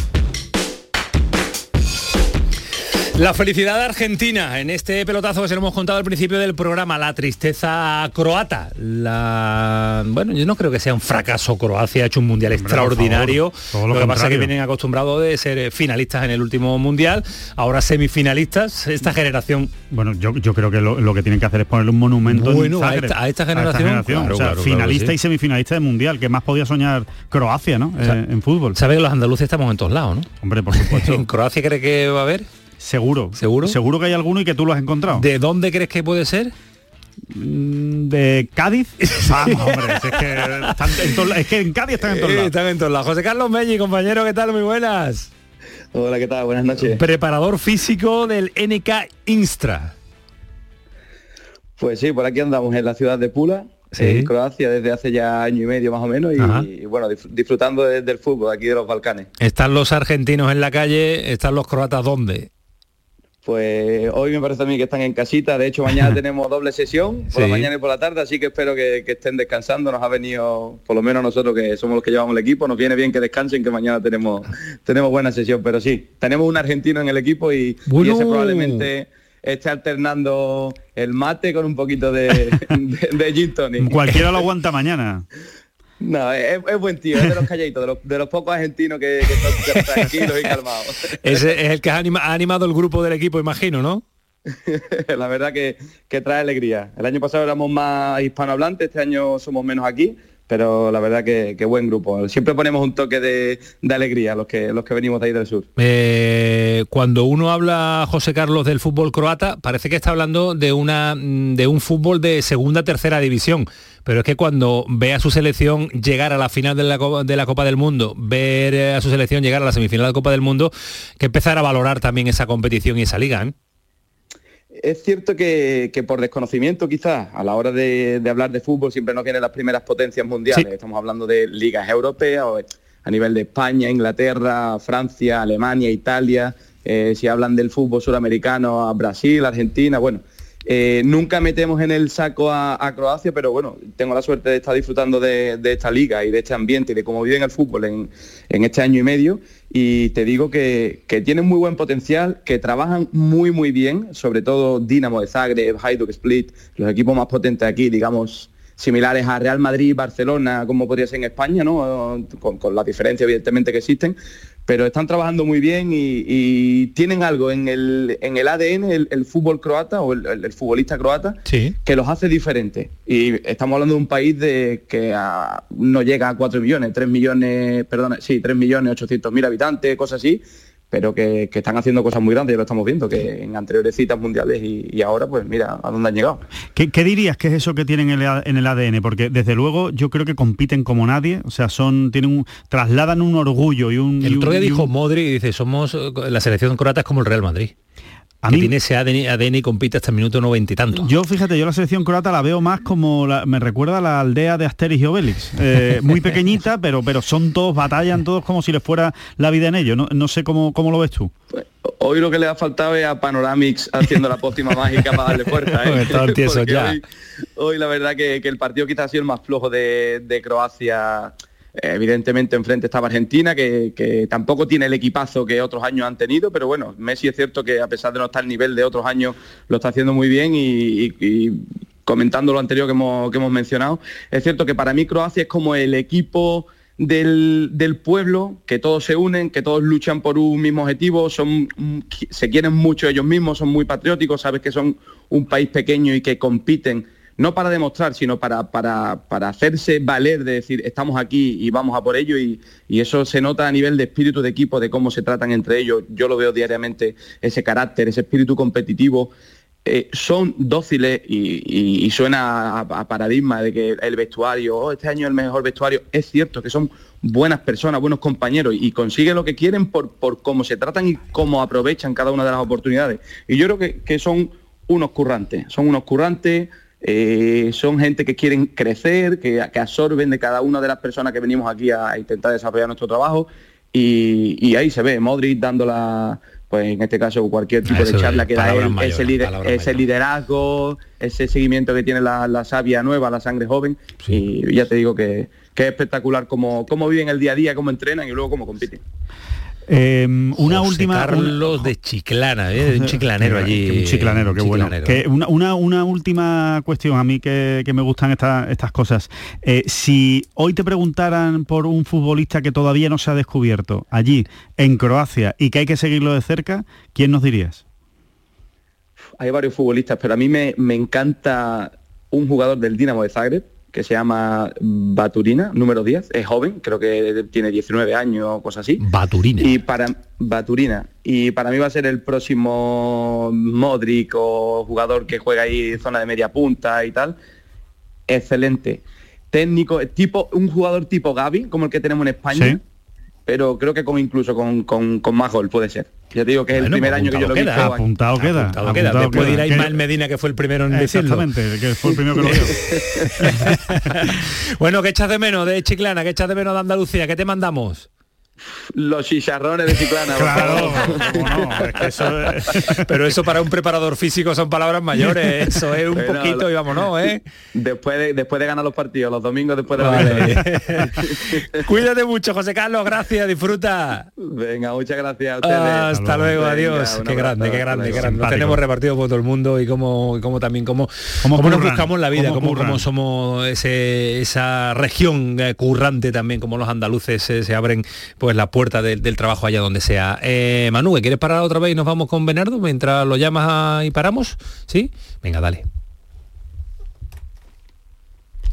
La felicidad de Argentina en este pelotazo que se lo hemos contado al principio del programa, la tristeza croata. La bueno, yo no creo que sea un fracaso Croacia, ha hecho un mundial Hombre, extraordinario. favor, lo, lo que pasa es que vienen acostumbrados de ser finalistas en el último mundial, ahora semifinalistas, esta generación. Bueno, yo, yo creo que lo, lo que tienen que hacer es ponerle un monumento Bueno, en a esta- a esta generación, claro, o sea, claro, claro finalista sí. y semifinalista de mundial, que más podía soñar Croacia, ¿no? O sea, Eh, en fútbol. Sabe que los andaluces estamos en todos lados, ¿no? Hombre, por supuesto. ¿En Croacia cree que va a haber? Seguro. ¿Seguro? Seguro que hay alguno y que tú lo has encontrado. ¿De dónde crees que puede ser? Mm, ¿De Cádiz? Vamos, hombre, si es, que están en todos- es que en Cádiz están en todos Eh, lados. están en todos lados. José Carlos Melli, compañero, ¿qué tal? Muy buenas. Hola, ¿qué tal? Buenas noches. Preparador físico del NK Instra. Pues sí, por aquí andamos en la ciudad de Pula, Sí. en Croacia, desde hace ya año y medio más o menos, y, y bueno, dif- disfrutando de- del fútbol aquí de los Balcanes. Están los argentinos en la calle, están los croatas ¿dónde? Pues hoy me parece a mí que están en casita, de hecho mañana tenemos doble sesión, por la mañana y por la tarde, así que espero que, que estén descansando, nos ha venido, por lo menos nosotros que somos los que llevamos el equipo, nos viene bien que descansen, que mañana tenemos, tenemos buena sesión, pero sí, tenemos un argentino en el equipo y, ese probablemente esté alternando el mate con un poquito de, de, de gin tonic. Cualquiera lo aguanta mañana. No, es, es buen tío, es de los calladitos, de los, de los pocos argentinos que, que son tranquilos y calmados. Ese es el que ha, anima- ha animado el grupo del equipo, imagino, ¿no? la verdad que, que trae alegría. El año pasado éramos más hispanohablantes, este año somos menos aquí, pero la verdad que, buen grupo. Siempre ponemos un toque de, alegría los que, los que venimos de ahí del sur. Eh, cuando uno habla, José Carlos, del fútbol croata, parece que está hablando de, una, mm, de un fútbol de segunda, tercera división. Pero es que cuando ve a su selección llegar a la final de la, Co- de la Copa del Mundo, ver eh, a su selección llegar a la semifinal de la Copa del Mundo, que empezar a valorar también esa competición y esa liga. ¿eh? Es cierto que, que por desconocimiento quizás a la hora de, de hablar de fútbol siempre nos vienen las primeras potencias mundiales. Estamos hablando de ligas europeas o a nivel de España, Inglaterra, Francia, Alemania, Italia. eh, si hablan del fútbol suramericano, a Brasil, Argentina, bueno. Eh, nunca metemos en el saco a, Croacia, pero bueno, tengo la suerte de estar disfrutando de, esta liga y de este ambiente y de cómo viven el fútbol en, este año y medio. Y te digo que, tienen muy buen potencial, que trabajan muy muy bien, sobre todo Dinamo de Zagreb, Hajduk Split, los equipos más potentes aquí, digamos, similares a Real Madrid, Barcelona, como podría ser en España, ¿no? Con, con la diferencia evidentemente que existen, pero están trabajando muy bien y, y tienen algo en el, en el ADN, el, el fútbol croata o el, futbolista croata, Sí. que los hace diferentes. Y estamos hablando de un país de que ah, no llega a 4 millones, 3 millones, perdón, sí, 3 millones 800 mil habitantes, cosas así, pero que, que están haciendo cosas muy grandes, ya lo estamos viendo, que en anteriores citas mundiales y, y ahora, pues mira a dónde han llegado. ¿Qué, qué dirías que es eso que tienen en el, A- en el ADN? Porque desde luego yo creo que compiten como nadie, o sea, son tienen un, trasladan un orgullo y un... El y otro día dijo un- Modri y dice, somos eh, la selección croata es como el Real Madrid. A que mí- tiene ese ADN, ADN y compite hasta el minuto noventa y tanto. Yo, fíjate, yo la selección croata la veo más como, la- me recuerda a la aldea de Asterix y Obelix. Eh, muy pequeñita, pero, pero son todos, batallan todos como si les fuera la vida en ellos. No, no sé cómo, cómo lo ves tú. Hoy lo que le ha faltado es a Panoramix haciendo la pócima mágica para darle fuerza. ¿eh? Porque ya. Hoy, hoy la verdad que, que el partido quizás ha sido el más flojo de, de Croacia. Evidentemente enfrente estaba Argentina, que, que tampoco tiene el equipazo que otros años han tenido, pero bueno, Messi es cierto que a pesar de no estar al nivel de otros años, lo está haciendo muy bien y, comentando lo anterior que hemos, que hemos mencionado, es cierto que para mí Croacia es como el equipo del, del pueblo, que todos se unen, que todos luchan por un mismo objetivo, son, se quieren mucho ellos mismos, son muy patrióticos, sabes que son un país pequeño y que compiten, no para demostrar, sino para, para, para hacerse valer, de decir, estamos aquí y vamos a por ello, y, y eso se nota a nivel de espíritu de equipo, de cómo se tratan entre ellos, yo lo veo diariamente, ese carácter, ese espíritu competitivo, eh, son dóciles y, suena a, paradigma de que el vestuario, "Oh, este año el mejor vestuario, es cierto que son buenas personas, buenos compañeros y consiguen lo que quieren por, por cómo se tratan y cómo aprovechan cada una de las oportunidades. Y yo creo que, que son unos currantes, son unos currantes, eh, son gente que quieren crecer, que, que absorben de cada una de las personas que venimos aquí a intentar desarrollar nuestro trabajo. Y, y ahí se ve Modric dando la pues en este caso cualquier tipo Eso de charla que da él, ese, lider- ese liderazgo, ese seguimiento que tiene la, la savia nueva, la sangre joven, y ya te digo que, que es espectacular cómo, cómo viven el día a día, cómo entrenan y luego cómo compiten. Eh, una José última... una- Carlos de Chiclana, ¿eh? de un chiclanero allí. Un chiclanero, qué bueno. Que una, una- una última cuestión a mí que, que me gustan esta- estas cosas. Eh, si hoy te preguntaran por un futbolista que todavía no se ha descubierto allí, en Croacia, y que hay que seguirlo de cerca, ¿quién nos dirías? Hay varios futbolistas, pero a mí me, me encanta un jugador del Dinamo de Zagreb, que se llama Baturina, número 10, es joven, creo que tiene 19 años o cosas así. Baturina. Y para Baturina. Y para mí va a ser el próximo Modric o jugador que juega ahí zona de media punta y tal. Excelente. Técnico, tipo, un jugador tipo Gaby, como el que tenemos en España. Sí. Pero creo que con incluso con, con, con más gol puede ser. Ya te digo que es Bueno, el primer año que yo lo he visto. queda. Apuntado queda. Apuntado queda. apuntado Después queda. dirá Ismael Medina que fue el primero en decirlo. Exactamente, que fue el primero que lo dio. bueno, ¿qué echas de menos de Chiclana? ¿Qué echas de menos de Andalucía? ¿Qué te mandamos? Los chicharrones de Chiclana. Claro, favor. cómo no, es que eso es- Pero eso para un preparador físico son palabras mayores. Eso es un poquito y vámonos, ¿eh? Después de, después de ganar los partidos, los domingos después de la victoria. Cuídate mucho, José Carlos. Gracias, disfruta. Venga, muchas gracias a ustedes. Hasta luego, Venga, adiós. un Qué abrazo, grande, qué hasta grande, qué grande. Nos tenemos repartido por todo el mundo y cómo, cómo también cómo, Cómo cómo nos buscamos la vida, cómo cómo, somos ese, esa región eh, currante también, como los andaluces eh, se abren pues la puerta del, trabajo allá donde sea. Eh, Manu, ¿quieres parar otra vez y nos vamos con Bernardo mientras lo llamas y paramos? ¿Sí? Venga, dale.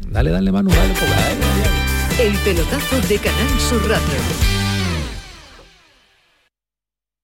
Dale, dale, Manu, pues, dale. El pelotazo de Canal Sur Radio.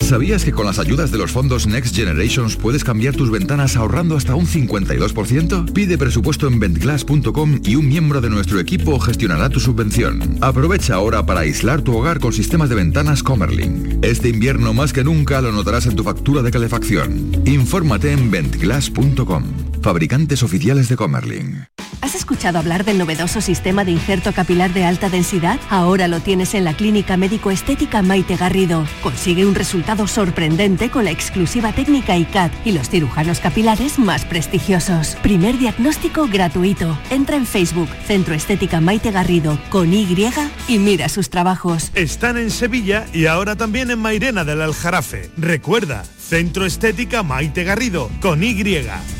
¿Sabías que con las ayudas de los fondos Next Generations puedes cambiar tus ventanas ahorrando hasta un 52%? Pide presupuesto en ventglass.com y un miembro de nuestro equipo gestionará tu subvención. Aprovecha ahora para aislar tu hogar con sistemas de ventanas Comerlin. Este invierno más que nunca lo notarás en tu factura de calefacción. Infórmate en ventglass.com. Fabricantes oficiales de Comerlin. ¿Has escuchado hablar del novedoso sistema de injerto capilar de alta densidad? Ahora lo tienes en la Clínica Médico Estética Maite Garrido. Consigue un resultado sorprendente con la exclusiva técnica ICAT y los cirujanos capilares más prestigiosos. Primer diagnóstico gratuito. Entra en Facebook, Centro Estética Maite Garrido, con Y y mira sus trabajos. Están en Sevilla y ahora también en Mairena del Aljarafe. Recuerda, Centro Estética Maite Garrido, con Y.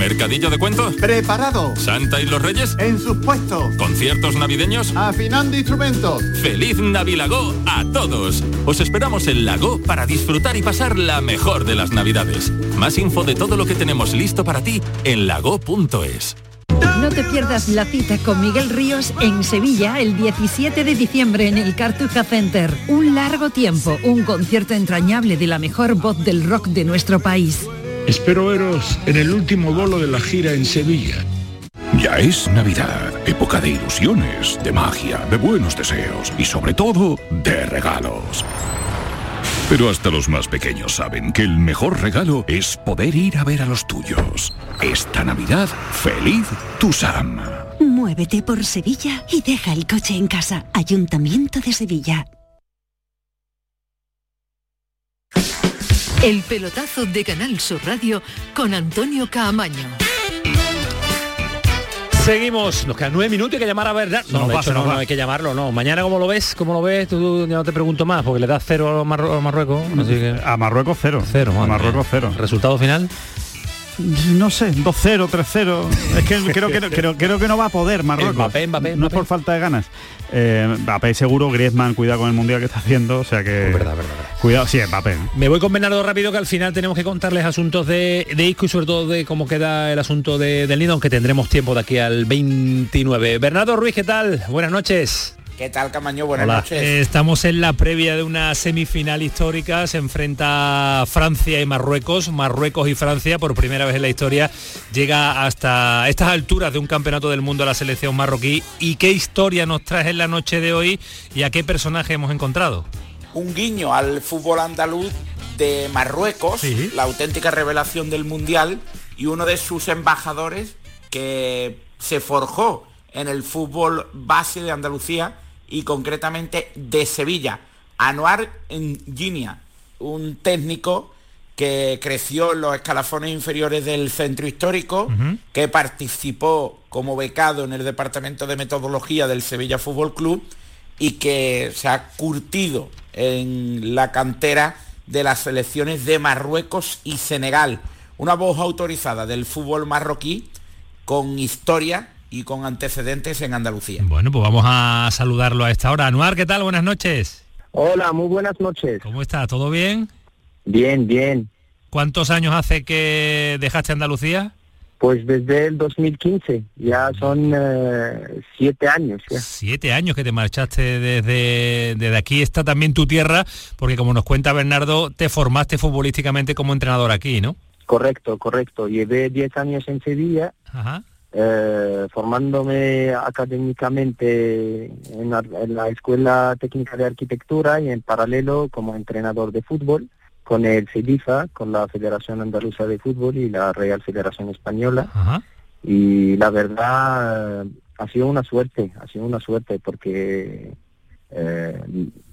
¿Mercadillo de cuentos? Preparado. ¿Santa y los Reyes? En sus puestos. ¿Conciertos navideños? Afinando instrumentos. ¡Feliz Navilago a todos! Os esperamos en Lago para disfrutar y pasar la mejor de las Navidades. Más info de todo lo que tenemos listo para ti en lago.es. No te pierdas la cita con Miguel Ríos en Sevilla el 17 de diciembre en el Cartuja Center. Un largo tiempo, un concierto entrañable de la mejor voz del rock de nuestro país. Espero veros en el último bolo de la gira en Sevilla. Ya es Navidad, época de ilusiones, de magia, de buenos deseos y sobre todo de regalos. Pero hasta los más pequeños saben que el mejor regalo es poder ir a ver a los tuyos. Esta Navidad, feliz tu Sam. Muévete por Sevilla y deja el coche en casa. Ayuntamiento de Sevilla. El pelotazo de Canal Sur Radio con Antonio Caamaño. Seguimos, nos quedan nueve minutos y hay que llamar a verdad. No, de hecho, no, hay que llamarlo, no. Mañana, ¿cómo lo ves? ¿Cómo lo ves? Tú ya no te pregunto más, porque le das cero a, Marru- a Marruecos. Así que... A Marruecos cero. Cero, A Marruecos cero. ¿Resultado final? No sé, 2-0, 3-0. Es que creo que, creo, creo que no va a poder Marruecos. Mbappé, Mbappé, No es por falta de ganas. Eh, Mbappé seguro, Griezmann, cuidado con el mundial que está haciendo. O sea que. verdad, verdad, Cuidado, sí, Mbappé. Me voy con Bernardo rápido que al final tenemos que contarles asuntos de, de Isco y sobre todo de cómo queda el asunto de, del nido, aunque tendremos tiempo de aquí al 29. Bernardo Ruiz, ¿qué tal? Buenas noches. ¿Qué tal, Camaño? Buenas Hola. noches. Eh, estamos en la previa de una semifinal histórica. Se enfrenta Francia y Marruecos. Marruecos y Francia, por primera vez en la historia, llega hasta estas alturas de un campeonato del mundo a la selección marroquí. ¿Y qué historia nos trae en la noche de hoy y a qué personaje hemos encontrado? Un guiño al fútbol andaluz de Marruecos, Sí. la auténtica revelación del Mundial y uno de sus embajadores que se forjó en el fútbol base de Andalucía y concretamente de Sevilla, Anuar Ginia, un técnico que creció en los escalafones inferiores del centro histórico, que participó como becado en el departamento de metodología del Sevilla Fútbol Club y que se ha curtido en la cantera de las selecciones de Marruecos y Senegal. Una voz autorizada del fútbol marroquí con historia y con antecedentes en Andalucía. Bueno, pues vamos a saludarlo a esta hora. Anuar, ¿qué tal? Buenas noches. Hola, muy buenas noches. ¿Cómo está? ¿Todo bien? Bien, bien. ¿Cuántos años hace que dejaste Andalucía? Pues desde el 2015, ya son eh, siete años. Ya. Siete años que te marchaste desde, desde aquí, está también tu tierra, porque como nos cuenta Bernardo, te formaste futbolísticamente como entrenador aquí, ¿no? Correcto, correcto. Llevé diez años en Sevilla, eh, formándome académicamente en la, en la Escuela Técnica de Arquitectura y en paralelo como entrenador de fútbol con el CEDIFA, con la Federación Andaluza de Fútbol y la Real Federación Española. Y la verdad ha sido una suerte, ha sido una suerte porque eh,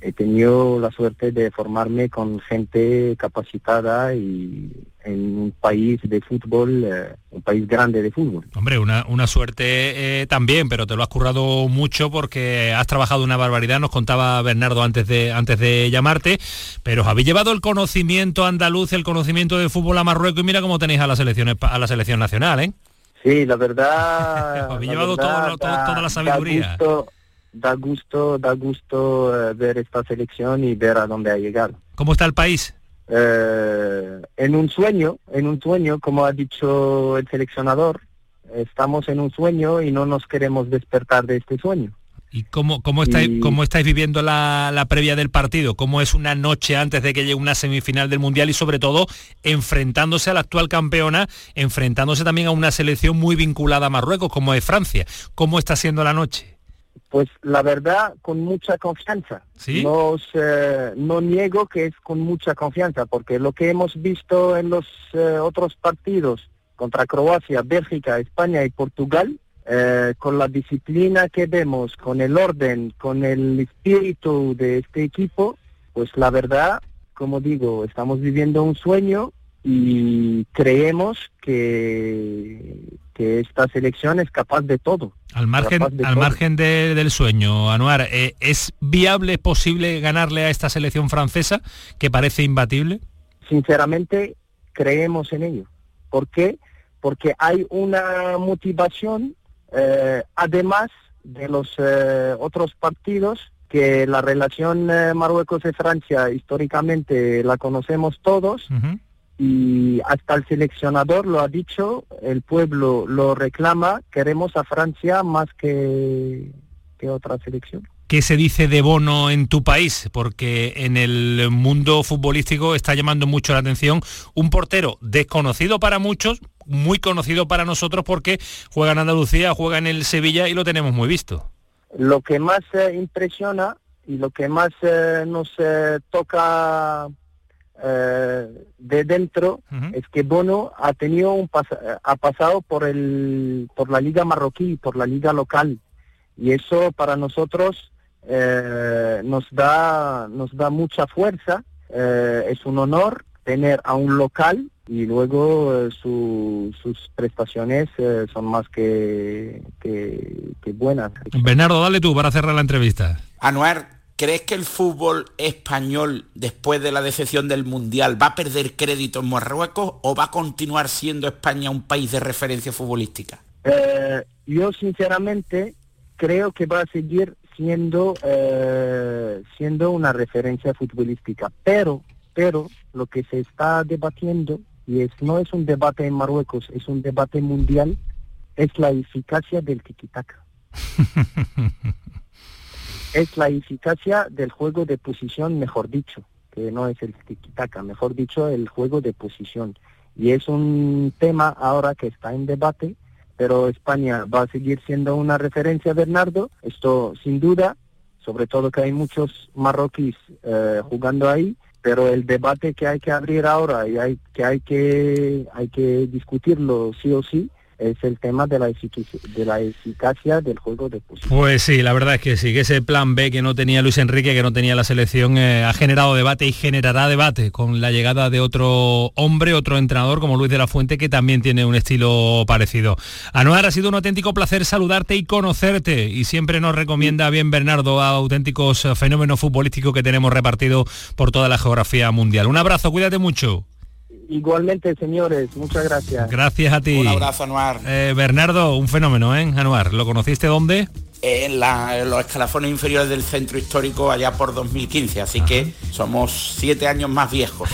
he tenido la suerte de formarme con gente capacitada y en un país de fútbol, eh, un país grande de fútbol. Hombre, una, una suerte eh, también, pero te lo has currado mucho porque has trabajado una barbaridad, nos contaba Bernardo antes de, antes de llamarte, pero os habéis llevado el conocimiento andaluz, el conocimiento de fútbol a Marruecos y mira cómo tenéis a la selección, a la selección nacional, ¿eh? Sí, la verdad... habéis llevado toda la sabiduría. Da gusto, da gusto, eh, ver esta selección y ver a dónde ha llegado. ¿Cómo está el país? Eh, en un sueño, en un sueño, como ha dicho el seleccionador, estamos en un sueño y no nos queremos despertar de este sueño. ¿Y cómo, cómo, estáis, cómo estáis viviendo la, la, previa del partido? ¿Cómo es una noche antes de que llegue una semifinal del Mundial y sobre todo enfrentándose a la actual campeona, enfrentándose también a una selección muy vinculada a Marruecos como es Francia? ¿Cómo está siendo la noche? Pues la verdad, con mucha confianza. No, no niego que es con mucha confianza, porque lo que hemos visto en los eh, otros partidos contra Croacia, Bélgica, España y Portugal, eh, con la disciplina que vemos, con el orden, con el espíritu de este equipo, pues la verdad, como digo, estamos viviendo un sueño y creemos que, que esta selección es capaz de todo. Al margen, al margen del sueño, Anuar, eh, ¿es viable, posible ganarle a esta selección francesa que parece imbatible? Sinceramente, creemos en ello. ¿Por qué? Porque hay una motivación, eh, además de los eh, otros partidos, que la relación Marruecos y Francia históricamente la conocemos todos y hasta el seleccionador lo ha dicho, el pueblo lo reclama, queremos a Francia más que, que otra selección. ¿Qué se dice de Bono en tu país? Porque en el mundo futbolístico está llamando mucho la atención un portero desconocido para muchos, muy conocido para nosotros porque juega en Andalucía, juega en el Sevilla y lo tenemos muy visto. Lo que más eh, impresiona y lo que más eh, nos eh, toca eh, de dentro es que Bono ha tenido un ha pasado por el por la liga marroquí por la liga local y eso para nosotros eh, nos da nos da mucha fuerza eh, es un honor tener a un local y luego sus prestaciones son más que, que, que, buenas. Bernardo, dale tú para cerrar la entrevista. Anuar, ¿Crees que el fútbol español, después de la decepción del Mundial, va a perder crédito en Marruecos o va a continuar siendo España un país de referencia futbolística? Eh, yo sinceramente creo que va a seguir siendo, eh, siendo una referencia futbolística, pero, pero lo que se está debatiendo, y es, no es un debate en Marruecos, es un debate mundial, es la eficacia del tiquitaca. es la eficacia del juego de posición, mejor dicho, que no es el tiki-taka, mejor dicho, el juego de posición. Y es un tema ahora que está en debate, pero España va a seguir siendo una referencia, Bernardo, esto sin duda, sobre todo que hay muchos marroquíes eh, jugando ahí, pero el debate que hay que abrir ahora y que hay que discutirlo sí o sí es el tema de la, de la eficacia del juego de posición. Pues sí, la verdad es que sí, que ese plan B que no tenía Luis Enrique, que no tenía la selección, eh, ha generado debate y generará debate con la llegada de otro hombre, otro entrenador como Luis de la Fuente, que también tiene un estilo parecido. Anuar, ha sido un auténtico placer saludarte y conocerte, y siempre nos recomienda bien Bernardo a auténticos fenómenos futbolísticos que tenemos repartido por toda la geografía mundial. Un abrazo, cuídate mucho. Igualmente, señores, muchas gracias. Gracias a ti. Un abrazo, Anuar. Eh, Bernardo, un fenómeno, ¿eh? Anuar, ¿lo conociste dónde? En, los escalafones inferiores del centro histórico allá por 2015, así que somos siete años más viejos.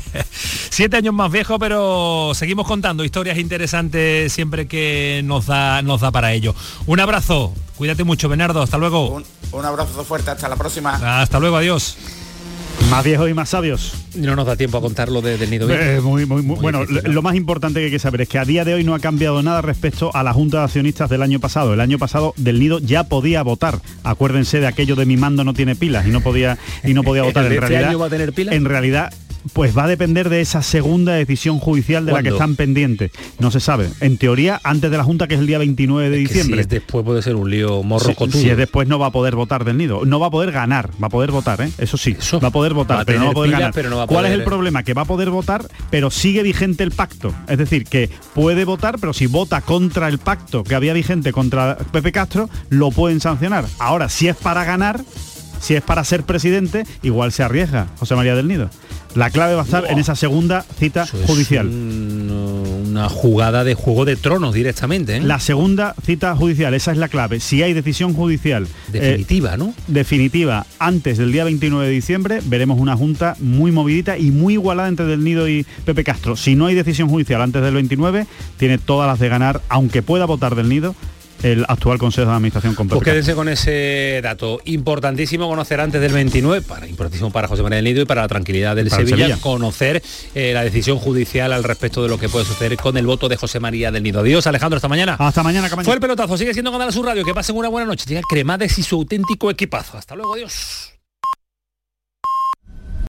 siete años más viejos, pero seguimos contando historias interesantes siempre que nos da, nos da para ello. Un abrazo, cuídate mucho, Bernardo, hasta luego. Un, un abrazo fuerte, hasta la próxima. Hasta luego, adiós. Más viejos y más sabios. No nos da tiempo a contarlo de, del nido eh, muy, muy, bueno, lo más importante que hay que saber es que a día de hoy no ha cambiado nada respecto a la Junta de Accionistas del año pasado. El año pasado del nido ya podía votar. Acuérdense de aquello de mi mando no tiene pilas y no podía y no podía votar. en este realidad, año va a tener pilas? En realidad pues va a depender de esa segunda decisión judicial de la que están pendientes. No se sabe. En teoría, antes de la Junta, que es el día 29 de diciembre. si después puede ser un lío morro si, si, es después no va a poder votar del nido. No va a poder ganar, va a poder votar, ¿eh? Eso sí, va a poder votar, pero no va a poder ganar. ¿Cuál es el problema? Que va a poder votar, pero sigue vigente el pacto. Es decir, que puede votar, pero si vota contra el pacto que había vigente contra Pepe Castro, lo pueden sancionar. Ahora, si es para ganar, si es para ser presidente, igual se arriesga José María del Nido. La clave va a estar en esa segunda cita judicial. una jugada de juego de tronos directamente. ¿eh? La segunda cita judicial, esa es la clave. Si hay decisión judicial eh, definitiva, ¿no? Definitiva antes del día 29 de diciembre, veremos una junta muy movidita y muy igualada entre Del Nido y Pepe Castro. Si no hay decisión judicial antes del 29, tiene todas las de ganar, aunque pueda votar Del Nido el actual Consejo de Administración con Pues quédense con ese dato. Importantísimo conocer antes del 29, para, importantísimo para José María del Nido y para la tranquilidad del Sevilla, conocer eh, la decisión judicial al respecto de lo que puede suceder con el voto de José María del Nido. Adiós, Alejandro, hasta mañana. Hasta mañana, Fue el pelotazo, sigue siendo Canal Sur Radio. Que pasen una buena noche. Cremades y su auténtico equipazo. Hasta luego, adiós.